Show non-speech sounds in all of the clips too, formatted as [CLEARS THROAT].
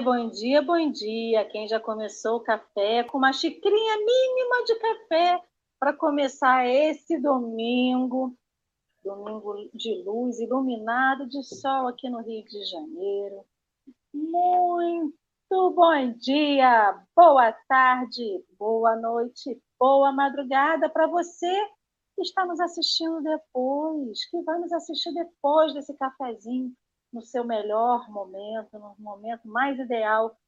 bom dia, bom dia. Quem já começou o café com uma xicrinha mínima de café para começar esse domingo, domingo de luz, iluminado de sol aqui no Rio de Janeiro. Muito bom dia, boa tarde, boa noite, boa madrugada para você que está nos assistindo depois, que vai nos assistir depois desse cafezinho no seu melhor momento, no momento mais ideal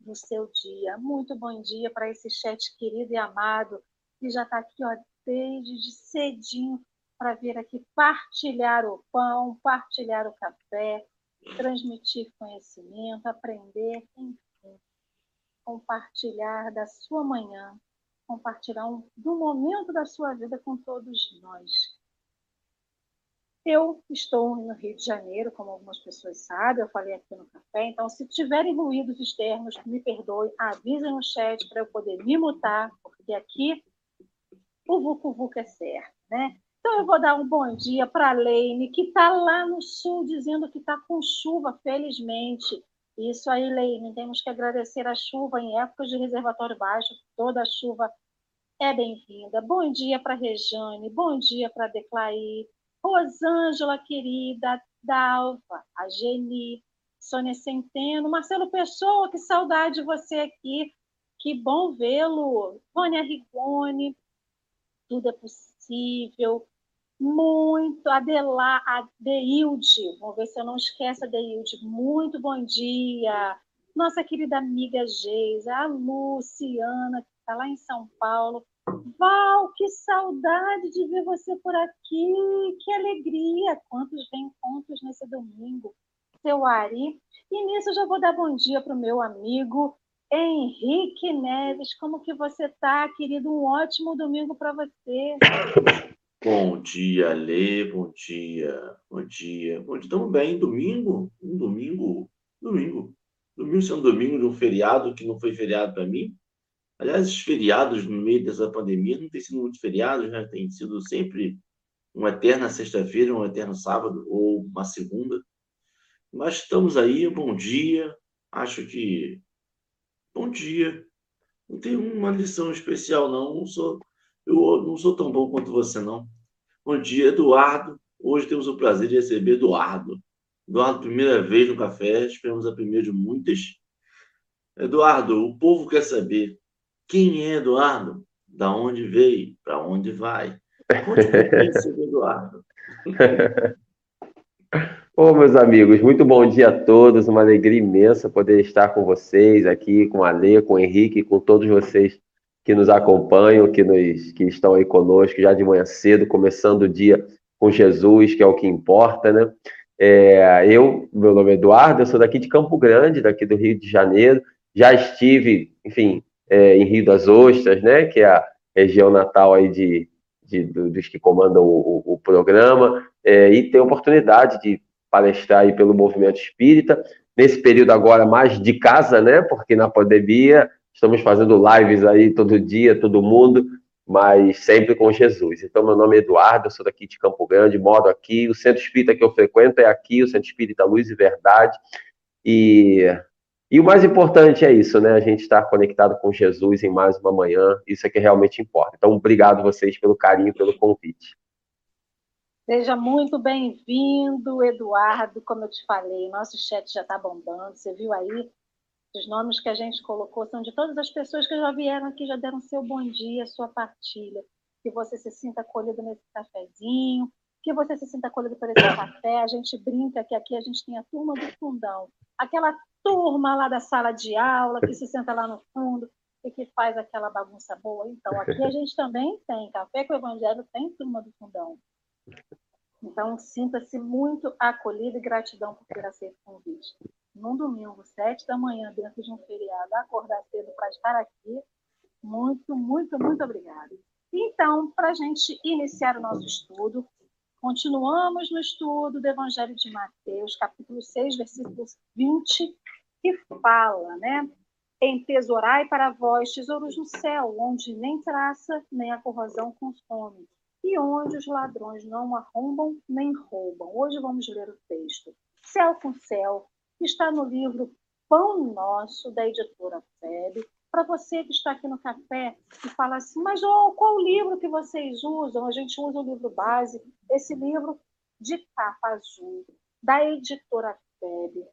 do seu dia. Muito bom dia para esse chat querido e amado que já está aqui ó, desde de cedinho para vir aqui partilhar o pão, partilhar o café, transmitir conhecimento, aprender, enfim, compartilhar da sua manhã, compartilhar um, do momento da sua vida com todos nós. Eu estou no Rio de Janeiro, como algumas pessoas sabem, eu falei aqui no café, então se tiverem ruídos externos, me perdoem, avisem no chat para eu poder me mutar, porque aqui o Vucu Vucu é certo, né? Então eu vou dar um bom dia para a Leine, que está lá no sul dizendo que está com chuva, felizmente. Isso aí, Leine, temos que agradecer a chuva em épocas de reservatório baixo, toda a chuva é bem-vinda. Bom dia para a Rejane, bom dia para a Rosângela querida, Dalva, a Geni, Sônia Centeno, Marcelo Pessoa, que saudade de você aqui, que bom vê-lo, Rônia Rigoni, tudo é possível, muito, Adela, Adeilde, vamos ver se eu não esqueço Adeilde, muito bom dia, nossa querida amiga Geisa, a Luciana, que está lá em São Paulo, Val, que saudade de ver você por aqui, que alegria! Quantos reencontros nesse domingo, seu Ari. E nisso já vou dar bom dia para o meu amigo Henrique Neves. Como que você está, querido? Um ótimo domingo para você. Bom dia, Lê, bom dia, bom dia. Bom dia, estamos bem, domingo, um domingo, domingo. Domingo sendo domingo de um feriado que não foi feriado para mim, Aliás, os feriados no meio dessa pandemia não tem sido muito feriados, né? Tem sido sempre uma eterna sexta-feira, um eterno sábado ou uma segunda. Mas estamos aí, bom dia. Acho que bom dia. Não tem uma lição especial não, não sou eu não sou tão bom quanto você não. Bom dia, Eduardo. Hoje temos o prazer de receber Eduardo. Eduardo, primeira vez no café, esperamos a primeira de muitas. Eduardo, o povo quer saber quem é Eduardo? Da onde veio? Para onde vai? Conte [LAUGHS] sobre Eduardo. Ô, meus amigos, muito bom dia a todos. Uma alegria imensa poder estar com vocês aqui, com a Lê, com o Henrique, com todos vocês que nos acompanham, que, nos, que estão aí conosco já de manhã cedo, começando o dia com Jesus, que é o que importa, né? É, eu, meu nome é Eduardo, eu sou daqui de Campo Grande, daqui do Rio de Janeiro. Já estive, enfim, é, em Rio das Ostras, né, que é a região natal aí de, de dos que comandam o, o, o programa, é, e ter oportunidade de palestrar aí pelo movimento espírita, nesse período agora mais de casa, né, porque na pandemia estamos fazendo lives aí todo dia, todo mundo, mas sempre com Jesus. Então, meu nome é Eduardo, sou daqui de Campo Grande, moro aqui, o centro espírita que eu frequento é aqui, o Centro Espírita Luz e Verdade, e e o mais importante é isso, né? A gente estar conectado com Jesus em mais uma manhã, isso é que realmente importa. Então, obrigado vocês pelo carinho, pelo convite. Seja muito bem-vindo, Eduardo. Como eu te falei, nosso chat já está bombando. Você viu aí? Os nomes que a gente colocou são de todas as pessoas que já vieram aqui, já deram seu bom dia, sua partilha. Que você se sinta acolhido nesse cafezinho, que você se sinta acolhido por esse café. A gente brinca que aqui a gente tem a turma do fundão. Aquela turma lá da sala de aula que se senta lá no fundo e que faz aquela bagunça boa. Então, aqui a gente também tem Café com o Evangelho, tem turma do fundão. Então, sinta-se muito acolhido e gratidão por ter aceito o convite. Num domingo, sete da manhã, dentro de um feriado, acordar cedo para estar aqui. Muito, muito, muito obrigada. Então, para a gente iniciar o nosso estudo, continuamos no estudo do Evangelho de Mateus, capítulo 6, versículos 20 que fala, né? Entesourai para vós tesouros no céu, onde nem traça nem a corrosão consome, e onde os ladrões não arrombam nem roubam. Hoje vamos ler o texto. Céu com céu, que está no livro Pão Nosso, da editora FEB. Para você que está aqui no café e fala assim, mas oh, qual livro que vocês usam? A gente usa o livro base, esse livro de capa azul, da editora FEB,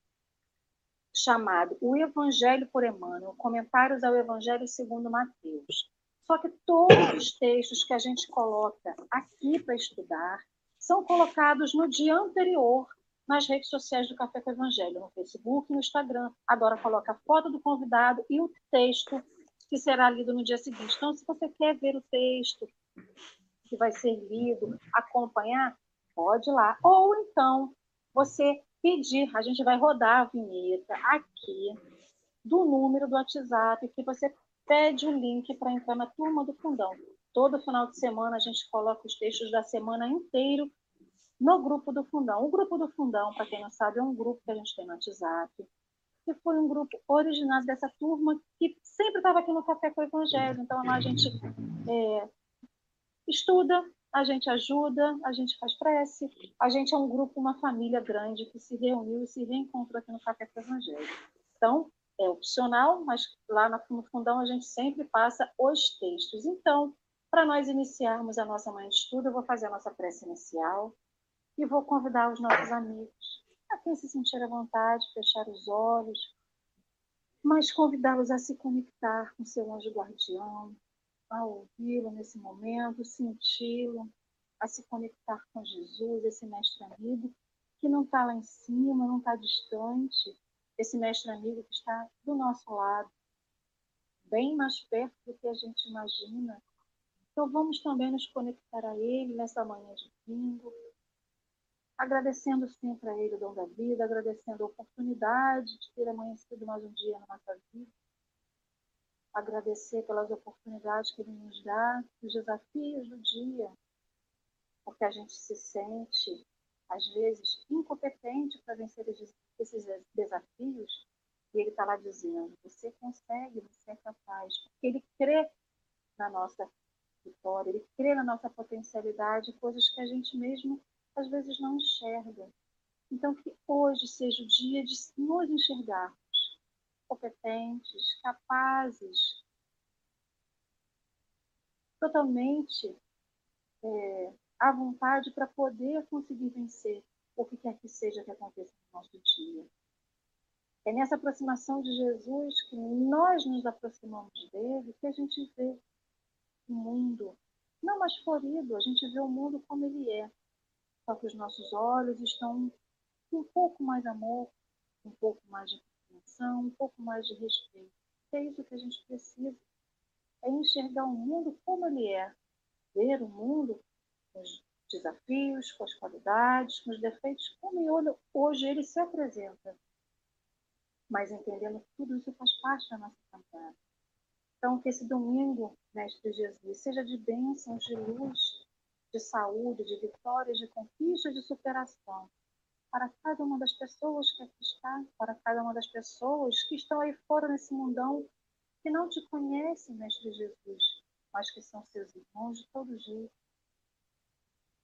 chamado O Evangelho por Emmanuel, Comentários ao Evangelho segundo Mateus. Só que todos os textos que a gente coloca aqui para estudar são colocados no dia anterior nas redes sociais do Café com Evangelho, no Facebook e no Instagram. Agora coloca a foto do convidado e o texto que será lido no dia seguinte. Então, se você quer ver o texto que vai ser lido, acompanhar, pode ir lá. Ou então, você pedir, a gente vai rodar a vinheta aqui do número do WhatsApp que você pede o link para entrar na turma do fundão. Todo final de semana a gente coloca os textos da semana inteiro no grupo do Fundão. O grupo do Fundão, para quem não sabe, é um grupo que a gente tem no WhatsApp, que foi um grupo originado dessa turma que sempre estava aqui no Café com o Evangelho. Então, lá a gente é, estuda, a gente ajuda, a gente faz prece, a gente é um grupo, uma família grande que se reuniu e se reencontrou aqui no Café com o Evangelho. Então, é opcional, mas lá no fundão a gente sempre passa os textos. Então, para nós iniciarmos a nossa manhã de estudo, eu vou fazer a nossa prece inicial e vou convidar os nossos amigos a quem se sentir à vontade, fechar os olhos, mas convidá-los a se conectar com seu anjo guardião, a ouvi-lo nesse momento, senti-lo, a se conectar com Jesus, esse mestre amigo que não está lá em cima, não está distante, esse mestre amigo que está do nosso lado, bem mais perto do que a gente imagina. Então vamos também nos conectar a ele nessa manhã de domingo, agradecendo sempre a Ele o dom da vida, agradecendo a oportunidade de ter amanhecido mais um dia na nossa vida, agradecer pelas oportunidades que Ele nos dá, os desafios do dia, porque a gente se sente, às vezes, incompetente para vencer esses desafios, e Ele está lá dizendo: você consegue, você é capaz, porque Ele crê na nossa vitória, Ele crê na nossa potencialidade, coisas que a gente mesmo às vezes não enxerga. Então, que hoje seja o dia de nos enxergarmos competentes, capazes, totalmente é, à vontade para poder conseguir vencer o que quer que seja que aconteça no nosso dia. É nessa aproximação de Jesus que nós nos aproximamos dele que a gente vê o mundo não mais florido, a gente vê o mundo como ele é. Só que os nossos olhos estão com um pouco mais amor, um pouco mais de compreensão, um pouco mais de respeito. É isso que a gente precisa. É enxergar o mundo como ele é. Ver o mundo com os desafios, com as qualidades, com os defeitos, como hoje ele se apresenta. Mas entendendo que tudo isso faz parte da nossa caminhada. Então, que esse domingo, Mestre Jesus, seja de bênçãos, de luz, de saúde, de vitórias, de conquistas, de superação para cada uma das pessoas que aqui está, para cada uma das pessoas que estão aí fora nesse mundão que não te conhecem, Mestre Jesus, mas que são seus irmãos de todo jeito.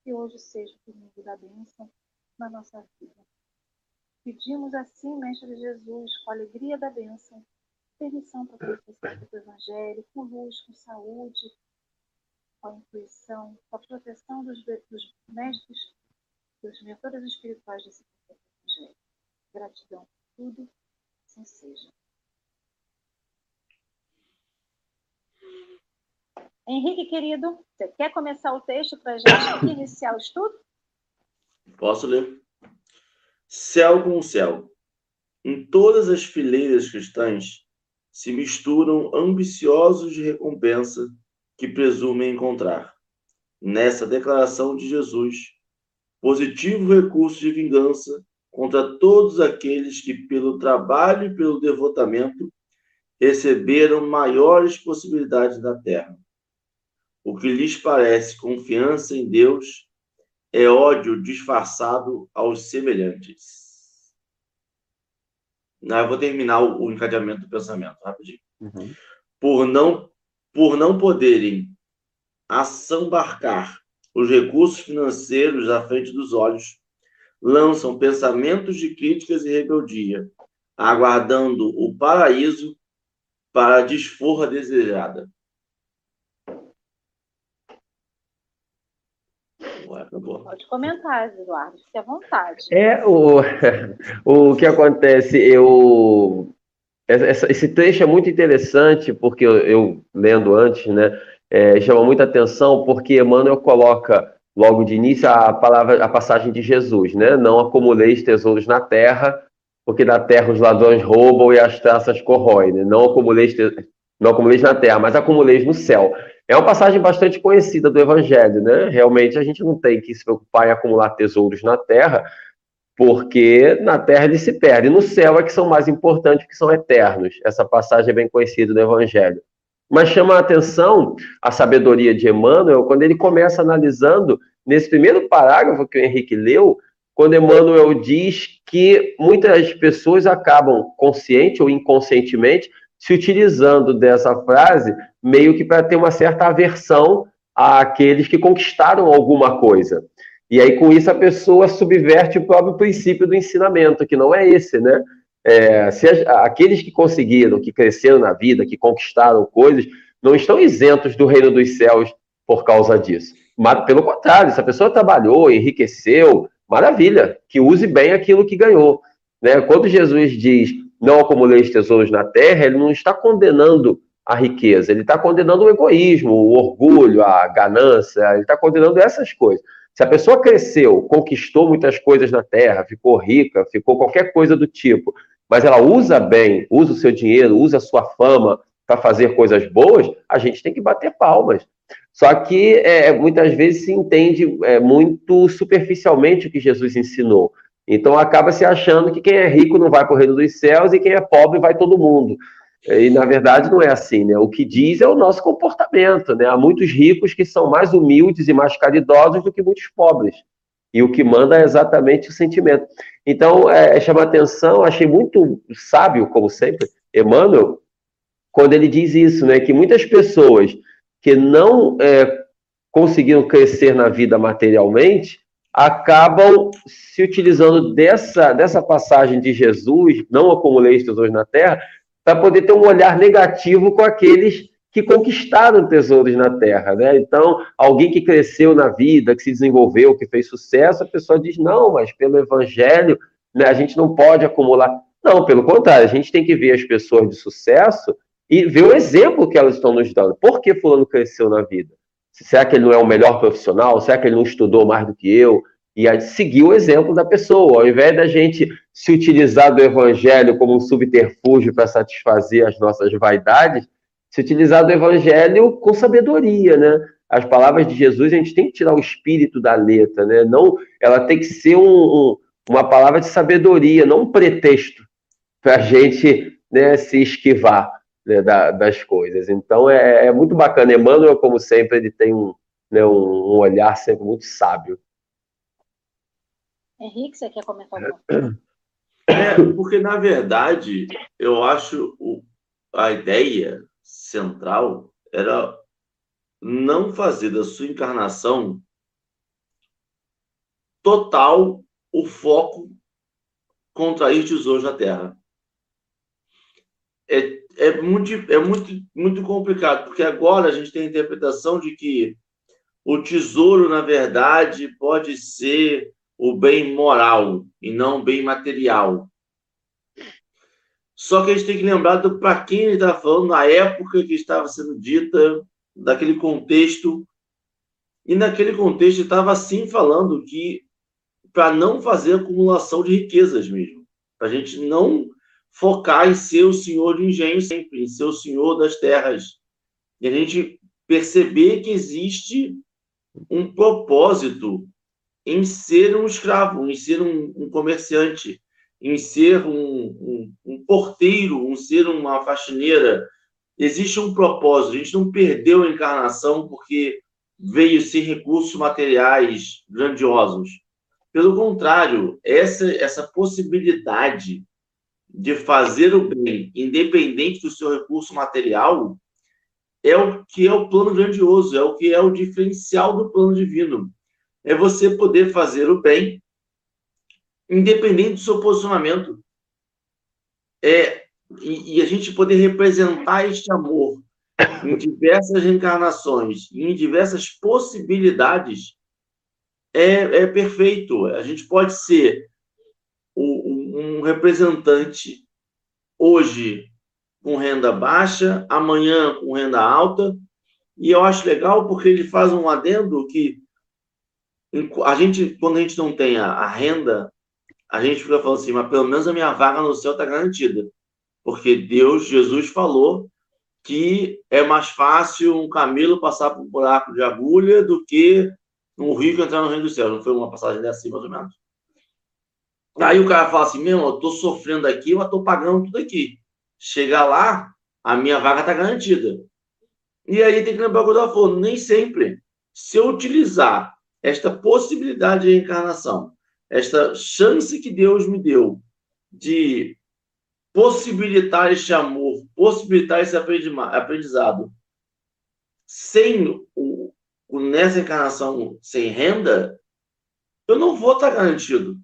Que hoje seja o domingo da bênção na nossa vida. Pedimos assim, Mestre Jesus, com a alegria da bênção, permissão para que você do Evangelho, com luz, com saúde, com a intuição, com a proteção dos, dos mestres, dos mentores espirituais desse evangelho. Gratidão por tudo, assim seja. Henrique, querido, você quer começar o texto para a gente [COUGHS] iniciar o estudo? Posso ler. Céu com céu. Em todas as fileiras cristãs se misturam ambiciosos de recompensa que presume encontrar. Nessa declaração de Jesus, positivo recurso de vingança contra todos aqueles que, pelo trabalho e pelo devotamento, receberam maiores possibilidades da terra. O que lhes parece confiança em Deus é ódio disfarçado aos semelhantes. Não, eu vou terminar o encadeamento do pensamento rapidinho. Uhum. Por não por não poderem assambarcar os recursos financeiros à frente dos olhos, lançam pensamentos de críticas e rebeldia, aguardando o paraíso para a desforra desejada. Pode comentar, Eduardo, fique à vontade. É, o, [LAUGHS] o que acontece, eu. Esse trecho é muito interessante, porque eu, eu lendo antes, né, é, chama muita atenção, porque Emmanuel coloca logo de início a palavra, a passagem de Jesus, né? Não acumuleis tesouros na terra, porque na terra os ladrões roubam e as traças corroem, né? Não acumuleis, não acumuleis na terra, mas acumuleis no céu. É uma passagem bastante conhecida do Evangelho, né? Realmente a gente não tem que se preocupar em acumular tesouros na terra, porque na terra eles se perdem. No céu é que são mais importantes, que são eternos. Essa passagem é bem conhecida do Evangelho. Mas chama a atenção a sabedoria de Emmanuel quando ele começa analisando, nesse primeiro parágrafo que o Henrique leu, quando Emmanuel diz que muitas pessoas acabam, consciente ou inconscientemente, se utilizando dessa frase meio que para ter uma certa aversão àqueles que conquistaram alguma coisa. E aí, com isso, a pessoa subverte o próprio princípio do ensinamento, que não é esse, né? É, se aqueles que conseguiram, que cresceram na vida, que conquistaram coisas, não estão isentos do reino dos céus por causa disso. Mas, pelo contrário, se a pessoa trabalhou, enriqueceu, maravilha, que use bem aquilo que ganhou. Né? Quando Jesus diz não acumuleis tesouros na terra, ele não está condenando a riqueza, ele está condenando o egoísmo, o orgulho, a ganância, ele está condenando essas coisas. Se a pessoa cresceu, conquistou muitas coisas na terra, ficou rica, ficou qualquer coisa do tipo, mas ela usa bem, usa o seu dinheiro, usa a sua fama para fazer coisas boas, a gente tem que bater palmas. Só que é, muitas vezes se entende é, muito superficialmente o que Jesus ensinou. Então acaba se achando que quem é rico não vai para o reino dos céus e quem é pobre vai todo mundo. E na verdade não é assim, né? O que diz é o nosso comportamento, né? Há muitos ricos que são mais humildes e mais caridosos do que muitos pobres. E o que manda é exatamente o sentimento. Então, é, é chama atenção, achei muito sábio, como sempre, Emmanuel, quando ele diz isso, né? Que muitas pessoas que não é, conseguiram crescer na vida materialmente acabam se utilizando dessa, dessa passagem de Jesus, não acumuleis tesouros na terra, para poder ter um olhar negativo com aqueles que conquistaram tesouros na terra, né? Então, alguém que cresceu na vida, que se desenvolveu, que fez sucesso, a pessoa diz: não, mas pelo evangelho, né, a gente não pode acumular. Não, pelo contrário, a gente tem que ver as pessoas de sucesso e ver o exemplo que elas estão nos dando. Por que fulano cresceu na vida? Será que ele não é o melhor profissional? Será que ele não estudou mais do que eu? E seguir o exemplo da pessoa. Ao invés da gente se utilizar do evangelho como um subterfúgio para satisfazer as nossas vaidades, se utilizar do evangelho com sabedoria, né? As palavras de Jesus, a gente tem que tirar o espírito da letra, né? Não, ela tem que ser um, um, uma palavra de sabedoria, não um pretexto para a gente né, se esquivar né, da, das coisas. Então é, é, muito bacana. Emmanuel, como sempre, ele tem um, né, um olhar sempre muito sábio. Henrique, você quer comentar alguma coisa? É, porque, na verdade, eu acho o, a ideia central era não fazer da sua encarnação total o foco contrair tesouros na Terra. É, é, muito, é muito, muito complicado, porque agora a gente tem a interpretação de que o tesouro, na verdade, pode ser o bem moral e não o bem material. Só que a gente tem que lembrar para quem ele está falando, na época que estava sendo dita, daquele contexto. E naquele contexto estava assim falando que para não fazer acumulação de riquezas mesmo. Para a gente não focar em ser o senhor de engenho sempre, em ser o senhor das terras. E a gente perceber que existe um propósito em ser um escravo, em ser um, um comerciante, em ser um, um, um, porteiro, em ser uma faxineira. Existe um propósito. A gente não perdeu a encarnação porque veio sem recursos materiais grandiosos. Pelo contrário, essa, essa possibilidade de fazer o bem, independente do seu recurso material, é o que é o plano grandioso, é o que é o diferencial do plano divino é você poder fazer o bem, independente do seu posicionamento. é, e, e a gente poder representar este amor em diversas reencarnações, em diversas possibilidades, é, é perfeito. A gente pode ser um, um representante hoje com renda baixa, amanhã com renda alta, e eu acho legal porque ele faz um adendo que a gente, quando a gente não tem a, a renda, a gente fica falando assim, mas pelo menos a minha vaga no céu está garantida. Porque Deus, Jesus falou que é mais fácil um camelo passar por um buraco de agulha do que um rico entrar no reino do céu. Não foi uma passagem dessa, mais ou menos. Aí o cara fala assim, meu eu tô sofrendo aqui, mas tô pagando tudo aqui. Chegar lá, a minha vaga tá garantida. E aí tem que lembrar o que eu falando, nem sempre. Se eu utilizar esta possibilidade de reencarnação, esta chance que Deus me deu de possibilitar este amor, possibilitar esse aprendizado, sem o, nessa encarnação sem renda, eu não vou estar garantido.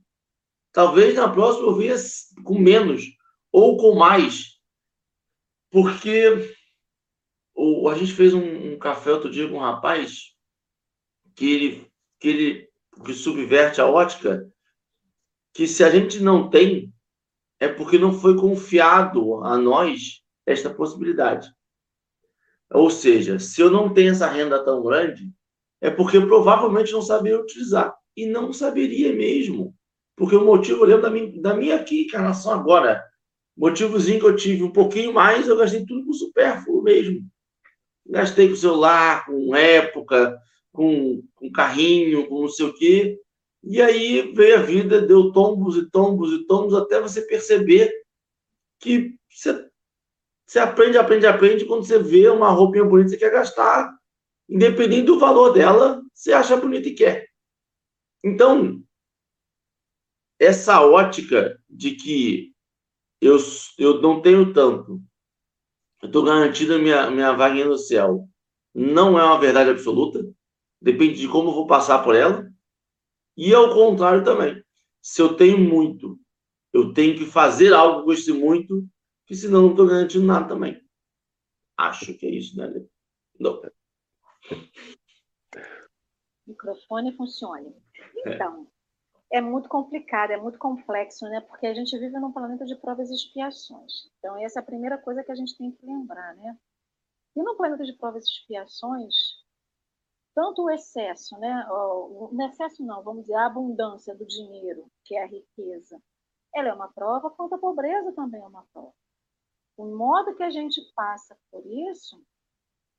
Talvez na próxima eu venha com menos ou com mais, porque o, a gente fez um, um, café outro dia com um rapaz que ele, que ele que subverte a ótica, que se a gente não tem, é porque não foi confiado a nós esta possibilidade. Ou seja, se eu não tenho essa renda tão grande, é porque provavelmente não sabia utilizar. E não saberia mesmo. Porque o motivo, eu lembro da minha, da minha aqui, encarnação agora, motivozinho que eu tive um pouquinho mais, eu gastei tudo com supérfluo mesmo. Gastei com celular, com época, com, com carrinho, com não sei o quê. E aí veio a vida, deu tombos e tombos e tombos, até você perceber que você, você aprende, aprende, aprende. Quando você vê uma roupinha bonita, você quer gastar, independente do valor dela, você acha bonita e quer. Então, essa ótica de que eu, eu não tenho tanto, eu estou garantido a minha, minha vaga no céu. Não é uma verdade absoluta. Depende de como eu vou passar por ela. E ao contrário também. Se eu tenho muito, eu tenho que fazer algo com esse muito, que senão não estou garantindo nada também. Acho que é isso, né, Lê? Não. [LAUGHS] Microfone funcione. Então, é muito complicado, é muito complexo, né? Porque a gente vive num planeta de provas e expiações. Então, essa é a primeira coisa que a gente tem que lembrar, né? E no planeta de provas e expiações, tanto o excesso, né? O excesso não, vamos dizer, a abundância do dinheiro, que é a riqueza, ela é uma prova, quanto a pobreza também é uma prova. O modo que a gente passa por isso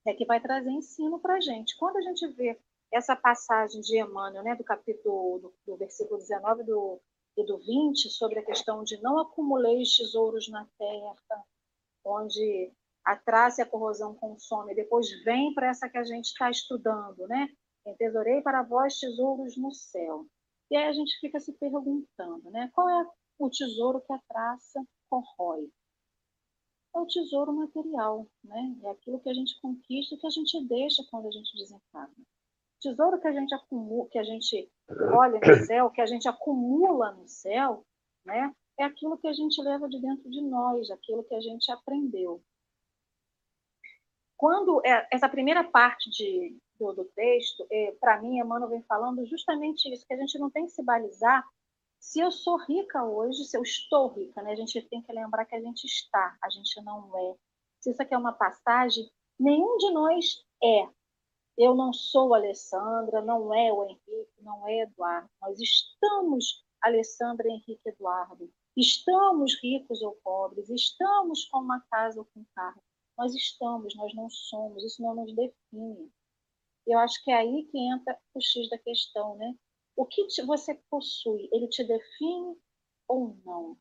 é que vai trazer ensino para a gente. Quando a gente vê essa passagem de Emmanuel, né, do capítulo, do, do versículo 19 do, e do 20, sobre a questão de não acumuleis tesouros na terra, onde a traça e a corrosão consomem, depois vem para essa que a gente está estudando, né? Entesourei para vós tesouros no céu. E aí a gente fica se perguntando, né? Qual é o tesouro que a traça corrói? É o tesouro material, né? É aquilo que a gente conquista e que a gente deixa quando a gente desencarna tesouro que a gente acumula, que a gente olha no céu, que a gente acumula no céu, né? É aquilo que a gente leva de dentro de nós, aquilo que a gente aprendeu. Quando é, essa primeira parte de, do, do texto, é, para mim, Emmanuel vem falando justamente isso, que a gente não tem que se balizar se eu sou rica hoje, se eu estou rica, né? A gente tem que lembrar que a gente está, a gente não é. Se isso aqui é uma passagem, nenhum de nós é, eu não sou Alessandra, não é o Henrique, não é Eduardo. Nós estamos Alessandra, Henrique, Eduardo. Estamos ricos ou pobres, estamos com uma casa ou com um carro. Nós estamos, nós não somos, isso não nos define. Eu acho que é aí que entra o X da questão, né? O que você possui, ele te define ou não?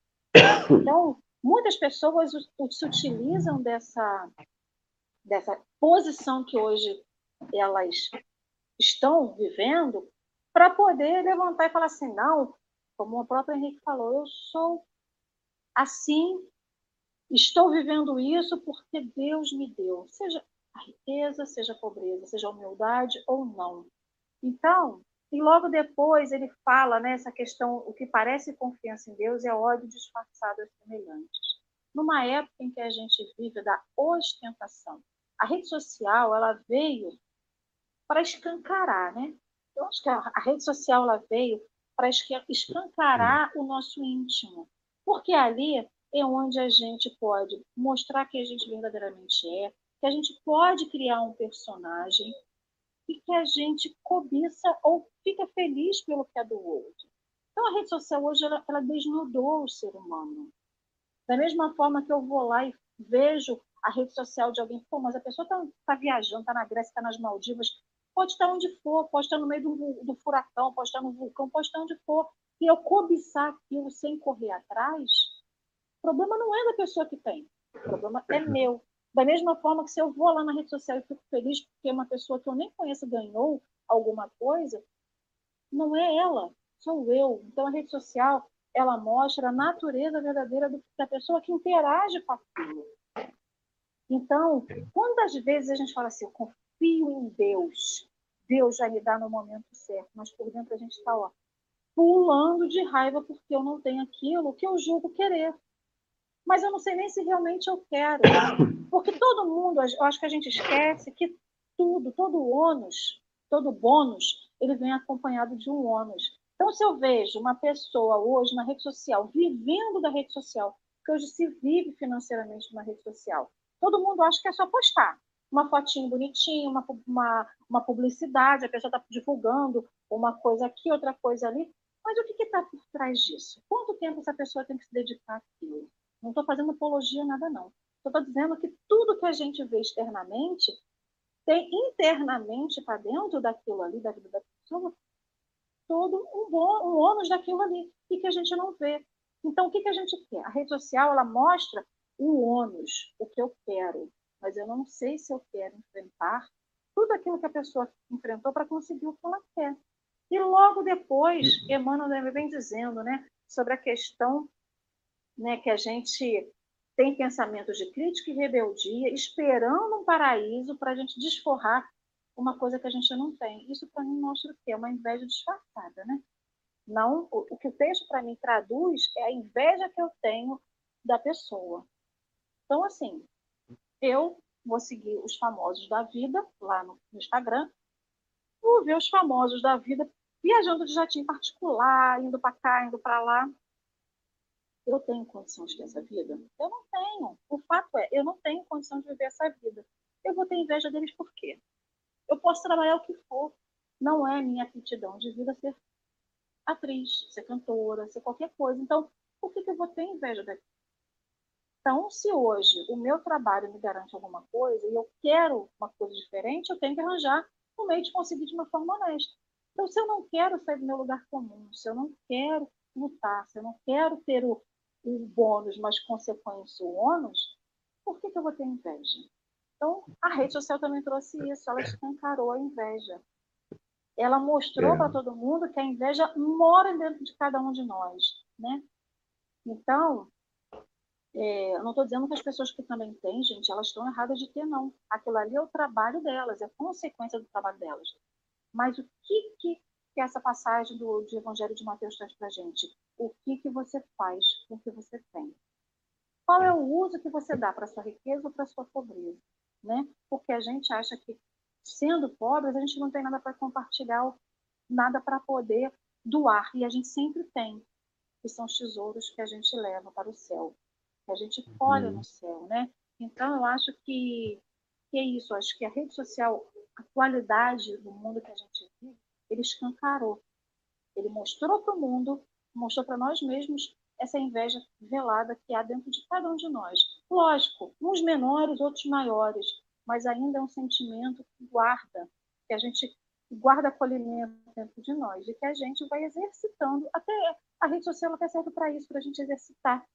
Então, muitas pessoas se utilizam dessa, dessa posição que hoje elas estão vivendo para poder levantar e falar assim, não, como o próprio Henrique falou, eu sou assim, estou vivendo isso porque Deus me deu, seja a riqueza, seja a pobreza, seja a humildade ou não. Então, e logo depois ele fala nessa né, questão, o que parece confiança em Deus é ódio disfarçado aos semelhantes. numa época em que a gente vive da ostentação. A rede social, ela veio para escancarar, né? Eu acho que a, rede social ela veio para escancarar o nosso íntimo, porque ali é onde a gente pode mostrar que a gente verdadeiramente é, que a gente pode criar um personagem e que a gente cobiça ou fica feliz pelo que é do outro. Então, a rede social hoje, ela, ela desnudou o ser humano. Da mesma forma que eu vou lá e vejo a rede social de alguém, pô, mas a pessoa está tá viajando, está na Grécia, está nas Maldivas, pode estar onde for, pode estar no meio do, do furacão, pode estar no vulcão, pode estar onde for. E eu cobiçar aquilo sem correr atrás, problema não é da pessoa que tem, o problema é meu. Da mesma forma que se eu vou lá na rede social e fico feliz porque uma pessoa que eu nem conheço ganhou alguma coisa, não é ela, sou eu. Então a rede social, ela mostra a natureza verdadeira da pessoa que interage com aquilo. Então, quantas vezes a gente fala assim, eu confio em Deus, Deus vai me dar no momento certo, mas por dentro a gente está, ó, pulando de raiva porque eu não tenho aquilo que eu julgo querer mas eu não sei nem se realmente eu quero. Porque todo mundo, eu acho que a gente esquece que tudo, todo ônus, todo bônus, ele vem acompanhado de um ônus. Então, se eu vejo uma pessoa hoje na rede social, vivendo da rede social, que hoje se vive financeiramente na rede social, todo mundo acha que é só postar uma fotinho bonitinha, uma, uma, uma publicidade, a pessoa está divulgando uma coisa aqui, outra coisa ali. Mas o que está por trás disso? Quanto tempo essa pessoa tem que se dedicar àquilo? Não estou fazendo apologia nada, não. Estou dizendo que tudo que a gente vê externamente tem internamente para dentro daquilo ali, da vida da pessoa, todo um, bom, um ônus daquilo ali, e que a gente não vê. Então, o que, que a gente quer? A rede social, ela mostra o ônus, o que eu quero, mas eu não sei se eu quero enfrentar tudo aquilo que a pessoa enfrentou para conseguir o que ela quer. E logo depois, Emmanuel vem dizendo né, sobre a questão né, que a gente tem pensamentos de crítica e rebeldia, esperando um paraíso para a gente desforrar uma coisa que a gente não tem. Isso para mim mostra o quê? Uma inveja disfarçada, né? Não, o, o que o texto para mim traduz é a inveja que eu tenho da pessoa. Então, assim, eu vou seguir os famosos da vida lá no, no Instagram, vou ver os famosos da vida viajando de jatinho particular, indo para cá, indo para lá. Eu tenho condição de ter essa vida? Eu não tenho. O fato é, eu não tenho condição de viver essa vida. Eu vou ter inveja deles por quê? Eu posso trabalhar o que for. Não é minha aptidão de vida ser atriz, ser cantora, ser qualquer coisa. Então, por que, que eu vou ter inveja daqui? Então, se hoje o meu trabalho me garante alguma coisa e eu quero uma coisa diferente, eu tenho que arranjar um meio de conseguir de uma forma honesta. Então, se eu não quero sair do meu lugar comum, se eu não quero lutar, se eu não quero ter o, o bônus, mas consequência o ônus, por que, que eu vou ter inveja? Então, a rede social também trouxe isso, ela escancarou a inveja. Ela mostrou é. para todo mundo que a inveja mora dentro de cada um de nós, né? Então, é, eu não estou dizendo que as pessoas que também têm, gente, elas estão erradas de ter, não. Aquilo ali é o trabalho delas, é consequência do trabalho delas. Mas o que, que que essa passagem do, do Evangelho de Mateus traz para a gente. O que, que você faz com o que você tem? Qual é o uso que você dá para sua riqueza ou para sua pobreza? Né? Porque a gente acha que, sendo pobres, a gente não tem nada para compartilhar, nada para poder doar. E a gente sempre tem, que são os tesouros que a gente leva para o céu, que a gente colhe uhum. no céu. Né? Então, eu acho que, que é isso. Eu acho que a rede social, a qualidade do mundo que a gente vive, ele escancarou. Ele mostrou para o mundo, mostrou para nós mesmos essa inveja velada que há dentro de cada um de nós. Lógico, uns menores, outros maiores, mas ainda é um sentimento que guarda, que a gente guarda acolhimento dentro de nós e que a gente vai exercitando. Até a rede social até serve para isso, para a gente exercitar.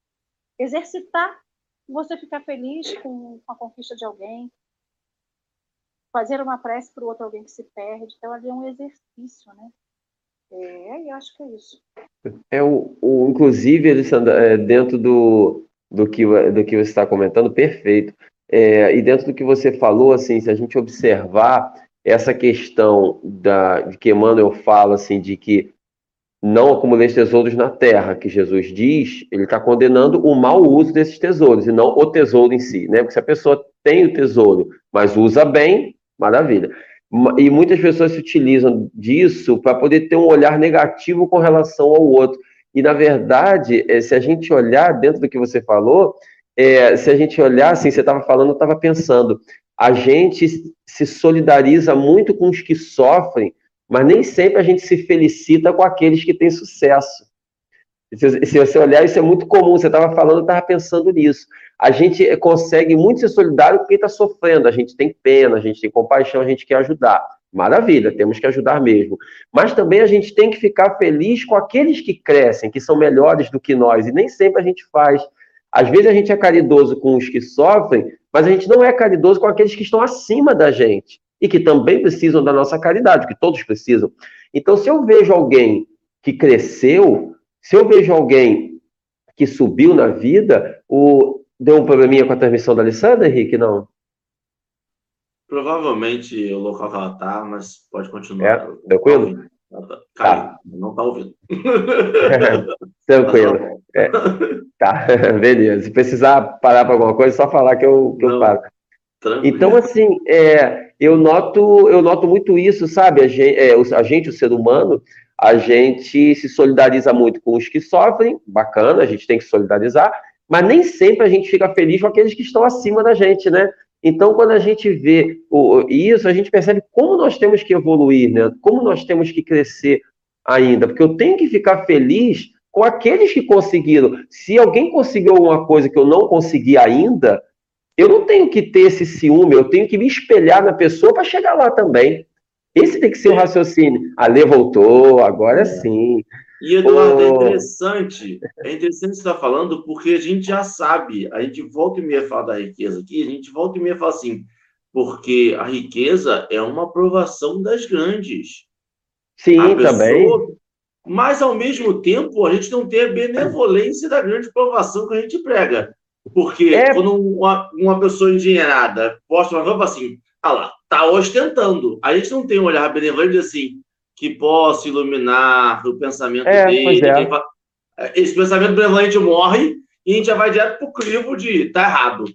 Exercitar você ficar feliz com a conquista de alguém, fazer uma prece para o outro alguém que se perde. Então, ali é um exercício, né? É, eu acho que é isso. É o, o inclusive, Alessandra, é, dentro do, do, que, do que você está comentando, perfeito. É, e dentro do que você falou, assim, se a gente observar essa questão da, de que Emmanuel fala, assim, de que não acumuleis tesouros na terra, que Jesus diz, ele está condenando o mau uso desses tesouros, e não o tesouro em si, né? Porque se a pessoa tem o tesouro, mas usa bem, maravilha. E muitas pessoas se utilizam disso para poder ter um olhar negativo com relação ao outro. E, na verdade, eh, se a gente olhar dentro do que você falou, é, se a gente olhar, assim, você estava falando, eu estava pensando, a gente se solidariza muito com os que sofrem, mas nem sempre a gente se felicita com aqueles que têm sucesso. Se, se você olhar, isso é muito comum. Você estava falando, eu estava pensando nisso. A gente consegue muito ser solidário com quem está sofrendo. A gente tem pena, a gente tem compaixão, a gente quer ajudar. Maravilha, temos que ajudar mesmo. Mas também a gente tem que ficar feliz com aqueles que crescem, que são melhores do que nós. E nem sempre a gente faz. Às vezes a gente é caridoso com os que sofrem, mas a gente não é caridoso com aqueles que estão acima da gente e que também precisam da nossa caridade, que todos precisam. Então, se eu vejo alguém que cresceu, se eu vejo alguém que subiu na vida, o... deu um probleminha com a transmissão da Alessandra, Henrique? Não? Provavelmente o local que ela está, mas pode continuar. É, tranquilo? Tá, tá. não está ouvindo. [LAUGHS] tranquilo. [LAUGHS] É, tá, [LAUGHS] beleza. Se precisar parar para alguma coisa, é só falar que eu, que eu paro. Tranquilo. Então, assim, é, eu noto, eu noto muito isso, sabe? A gente, é, a gente, o ser humano, a gente se solidariza muito com os que sofrem, bacana, a gente tem que solidarizar, mas nem sempre a gente fica feliz com aqueles que estão acima da gente, né? Então, quando a gente vê isso, a gente percebe como nós temos que evoluir, né? Como nós temos que crescer ainda, porque eu tenho que ficar feliz com aqueles que conseguiram. Se alguém conseguiu alguma coisa que eu não consegui ainda, eu não tenho que ter esse ciúme, eu tenho que me espelhar na pessoa para chegar lá também. Esse tem que ser o raciocínio. A Lê voltou, agora é. sim. E, Eduardo, é oh. é interessante, é interessante você estar falando, porque a gente já sabe, a gente volta e meia fala da riqueza aqui, a gente volta e meia fala assim, porque a riqueza é uma aprovação das grandes. Sim, pessoa, também. Mas, ao mesmo tempo, a gente não tem a benevolência da grande aprovação que a gente prega. Porque é... quando uma, uma pessoa engenheirada posta uma roupa assim, ah lá, tá ostentando. A gente não tem um olhar benevolente assim, que possa iluminar o pensamento é, dele. É. Esse pensamento benevolente morre e a gente já vai direto pro crivo de tá errado.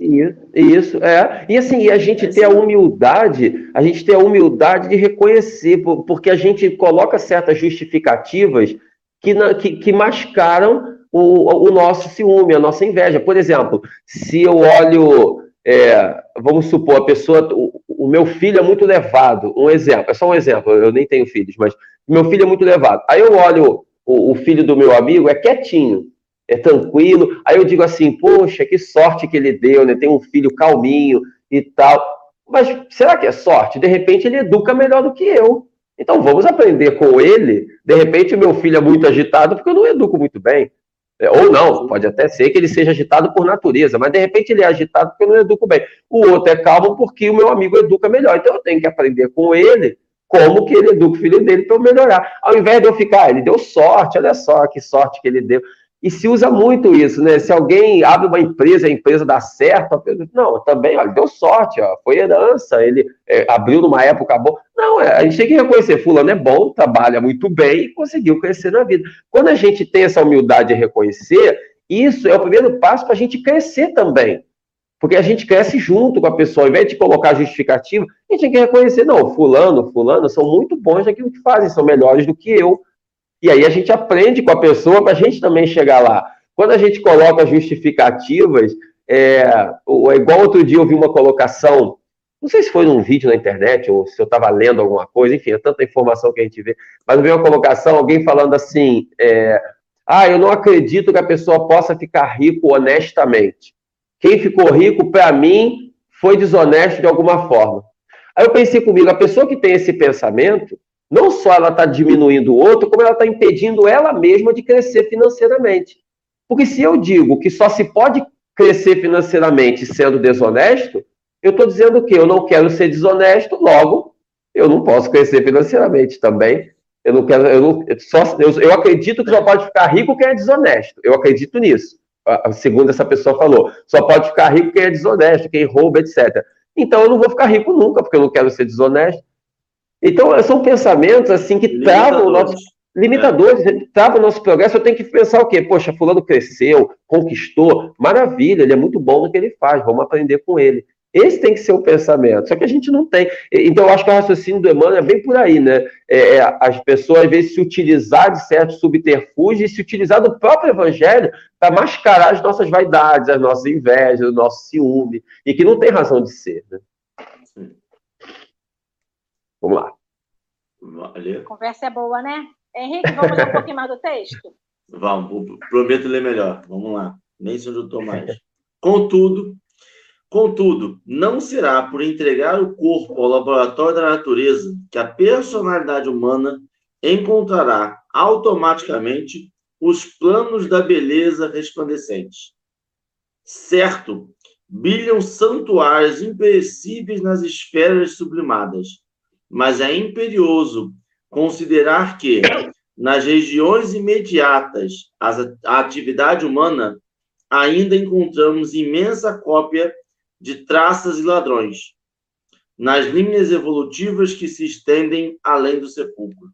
Isso, é. E assim, a gente é ter a humildade, a gente ter a humildade de reconhecer, porque a gente coloca certas justificativas que, que, que mascaram o, o nosso ciúme, a nossa inveja. Por exemplo, se eu olho, é, vamos supor, a pessoa, o, o, meu filho é muito levado, um exemplo, é só um exemplo, eu nem tenho filhos, mas meu filho é muito levado. Aí eu olho o, o filho do meu amigo, é quietinho, é tranquilo. Aí eu digo assim, poxa, que sorte que ele deu, né? Tem um filho calminho e tal. Mas será que é sorte? De repente ele educa melhor do que eu. Então vamos aprender com ele. De repente meu filho é muito agitado porque eu não educo muito bem. É, ou não, pode até ser que ele seja agitado por natureza, mas de repente ele é agitado porque eu não educo bem. O outro é calmo porque o meu amigo educa melhor. Então eu tenho que aprender com ele como que ele educa o filho dele para eu melhorar. Ao invés de eu ficar, ah, ele deu sorte, olha só que sorte que ele deu. E se usa muito isso, né? Se alguém abre uma empresa, a empresa dá certo, pessoa, não, também, olha, deu sorte, ó, foi herança, ele é, abriu numa época boa. Não, é, a gente tem que reconhecer, fulano é bom, trabalha muito bem e conseguiu crescer na vida. Quando a gente tem essa humildade de reconhecer, isso é o primeiro passo para a gente crescer também. Porque a gente cresce junto com a pessoa, ao invés de colocar justificativa, a gente tem que reconhecer, não, fulano, fulano são muito bons naquilo que fazem, são melhores do que eu, e aí a gente aprende com a pessoa para a gente também chegar lá. Quando a gente coloca justificativas, é, é, igual outro dia eu vi uma colocação, não sei se foi num vídeo na internet ou se eu estava lendo alguma coisa, enfim, é tanta informação que a gente vê, mas vi uma colocação, alguém falando assim, é, ah, eu não acredito que a pessoa possa ficar rico honestamente. Quem ficou rico, para mim, foi desonesto de alguma forma. Aí eu pensei comigo, a pessoa que tem esse pensamento, não só ela está diminuindo o outro, como ela está impedindo ela mesma de crescer financeiramente. Porque se eu digo que só se pode crescer financeiramente sendo desonesto, eu estou dizendo que eu não quero ser desonesto, logo eu não posso crescer financeiramente também. Eu não quero, eu, não, só, eu, eu acredito que só pode ficar rico quem é desonesto. Eu acredito nisso. Segundo essa pessoa falou, só pode ficar rico quem é desonesto, quem rouba, etc. Então eu não vou ficar rico nunca, porque eu não quero ser desonesto. Então, são pensamentos assim que travam o nosso limitadores, ele trava o nosso progresso, eu tenho que pensar o quê? Poxa, fulano cresceu, conquistou, maravilha, ele é muito bom no que ele faz, vamos aprender com ele. Esse tem que ser o pensamento, só que a gente não tem. Então, eu acho que o raciocínio do Emmanuel é bem por aí, né? É, é, as pessoas, às vezes, se utilizar de certos subterfúgios e se utilizar do próprio evangelho para mascarar as nossas vaidades, as nossas invejas, o nosso ciúme, e que não tem razão de ser, né? Vamos lá. Valeu. A conversa é boa, né? Henrique, vamos ler um pouquinho mais do texto? [LAUGHS] Vamos, prometo ler melhor. Vamos lá. Nem sei onde eu estou mais. Contudo, Contudo, não será por entregar o corpo ao laboratório da natureza que a personalidade humana encontrará automaticamente os planos da beleza resplandecente. Certo, brilham santuários imperecíveis nas esferas sublimadas, mas é imperioso considerar que, nas regiões imediatas à atividade humana, ainda encontramos imensa cópia de traças e ladrões, nas linhas evolutivas que se estendem além do sepulcro.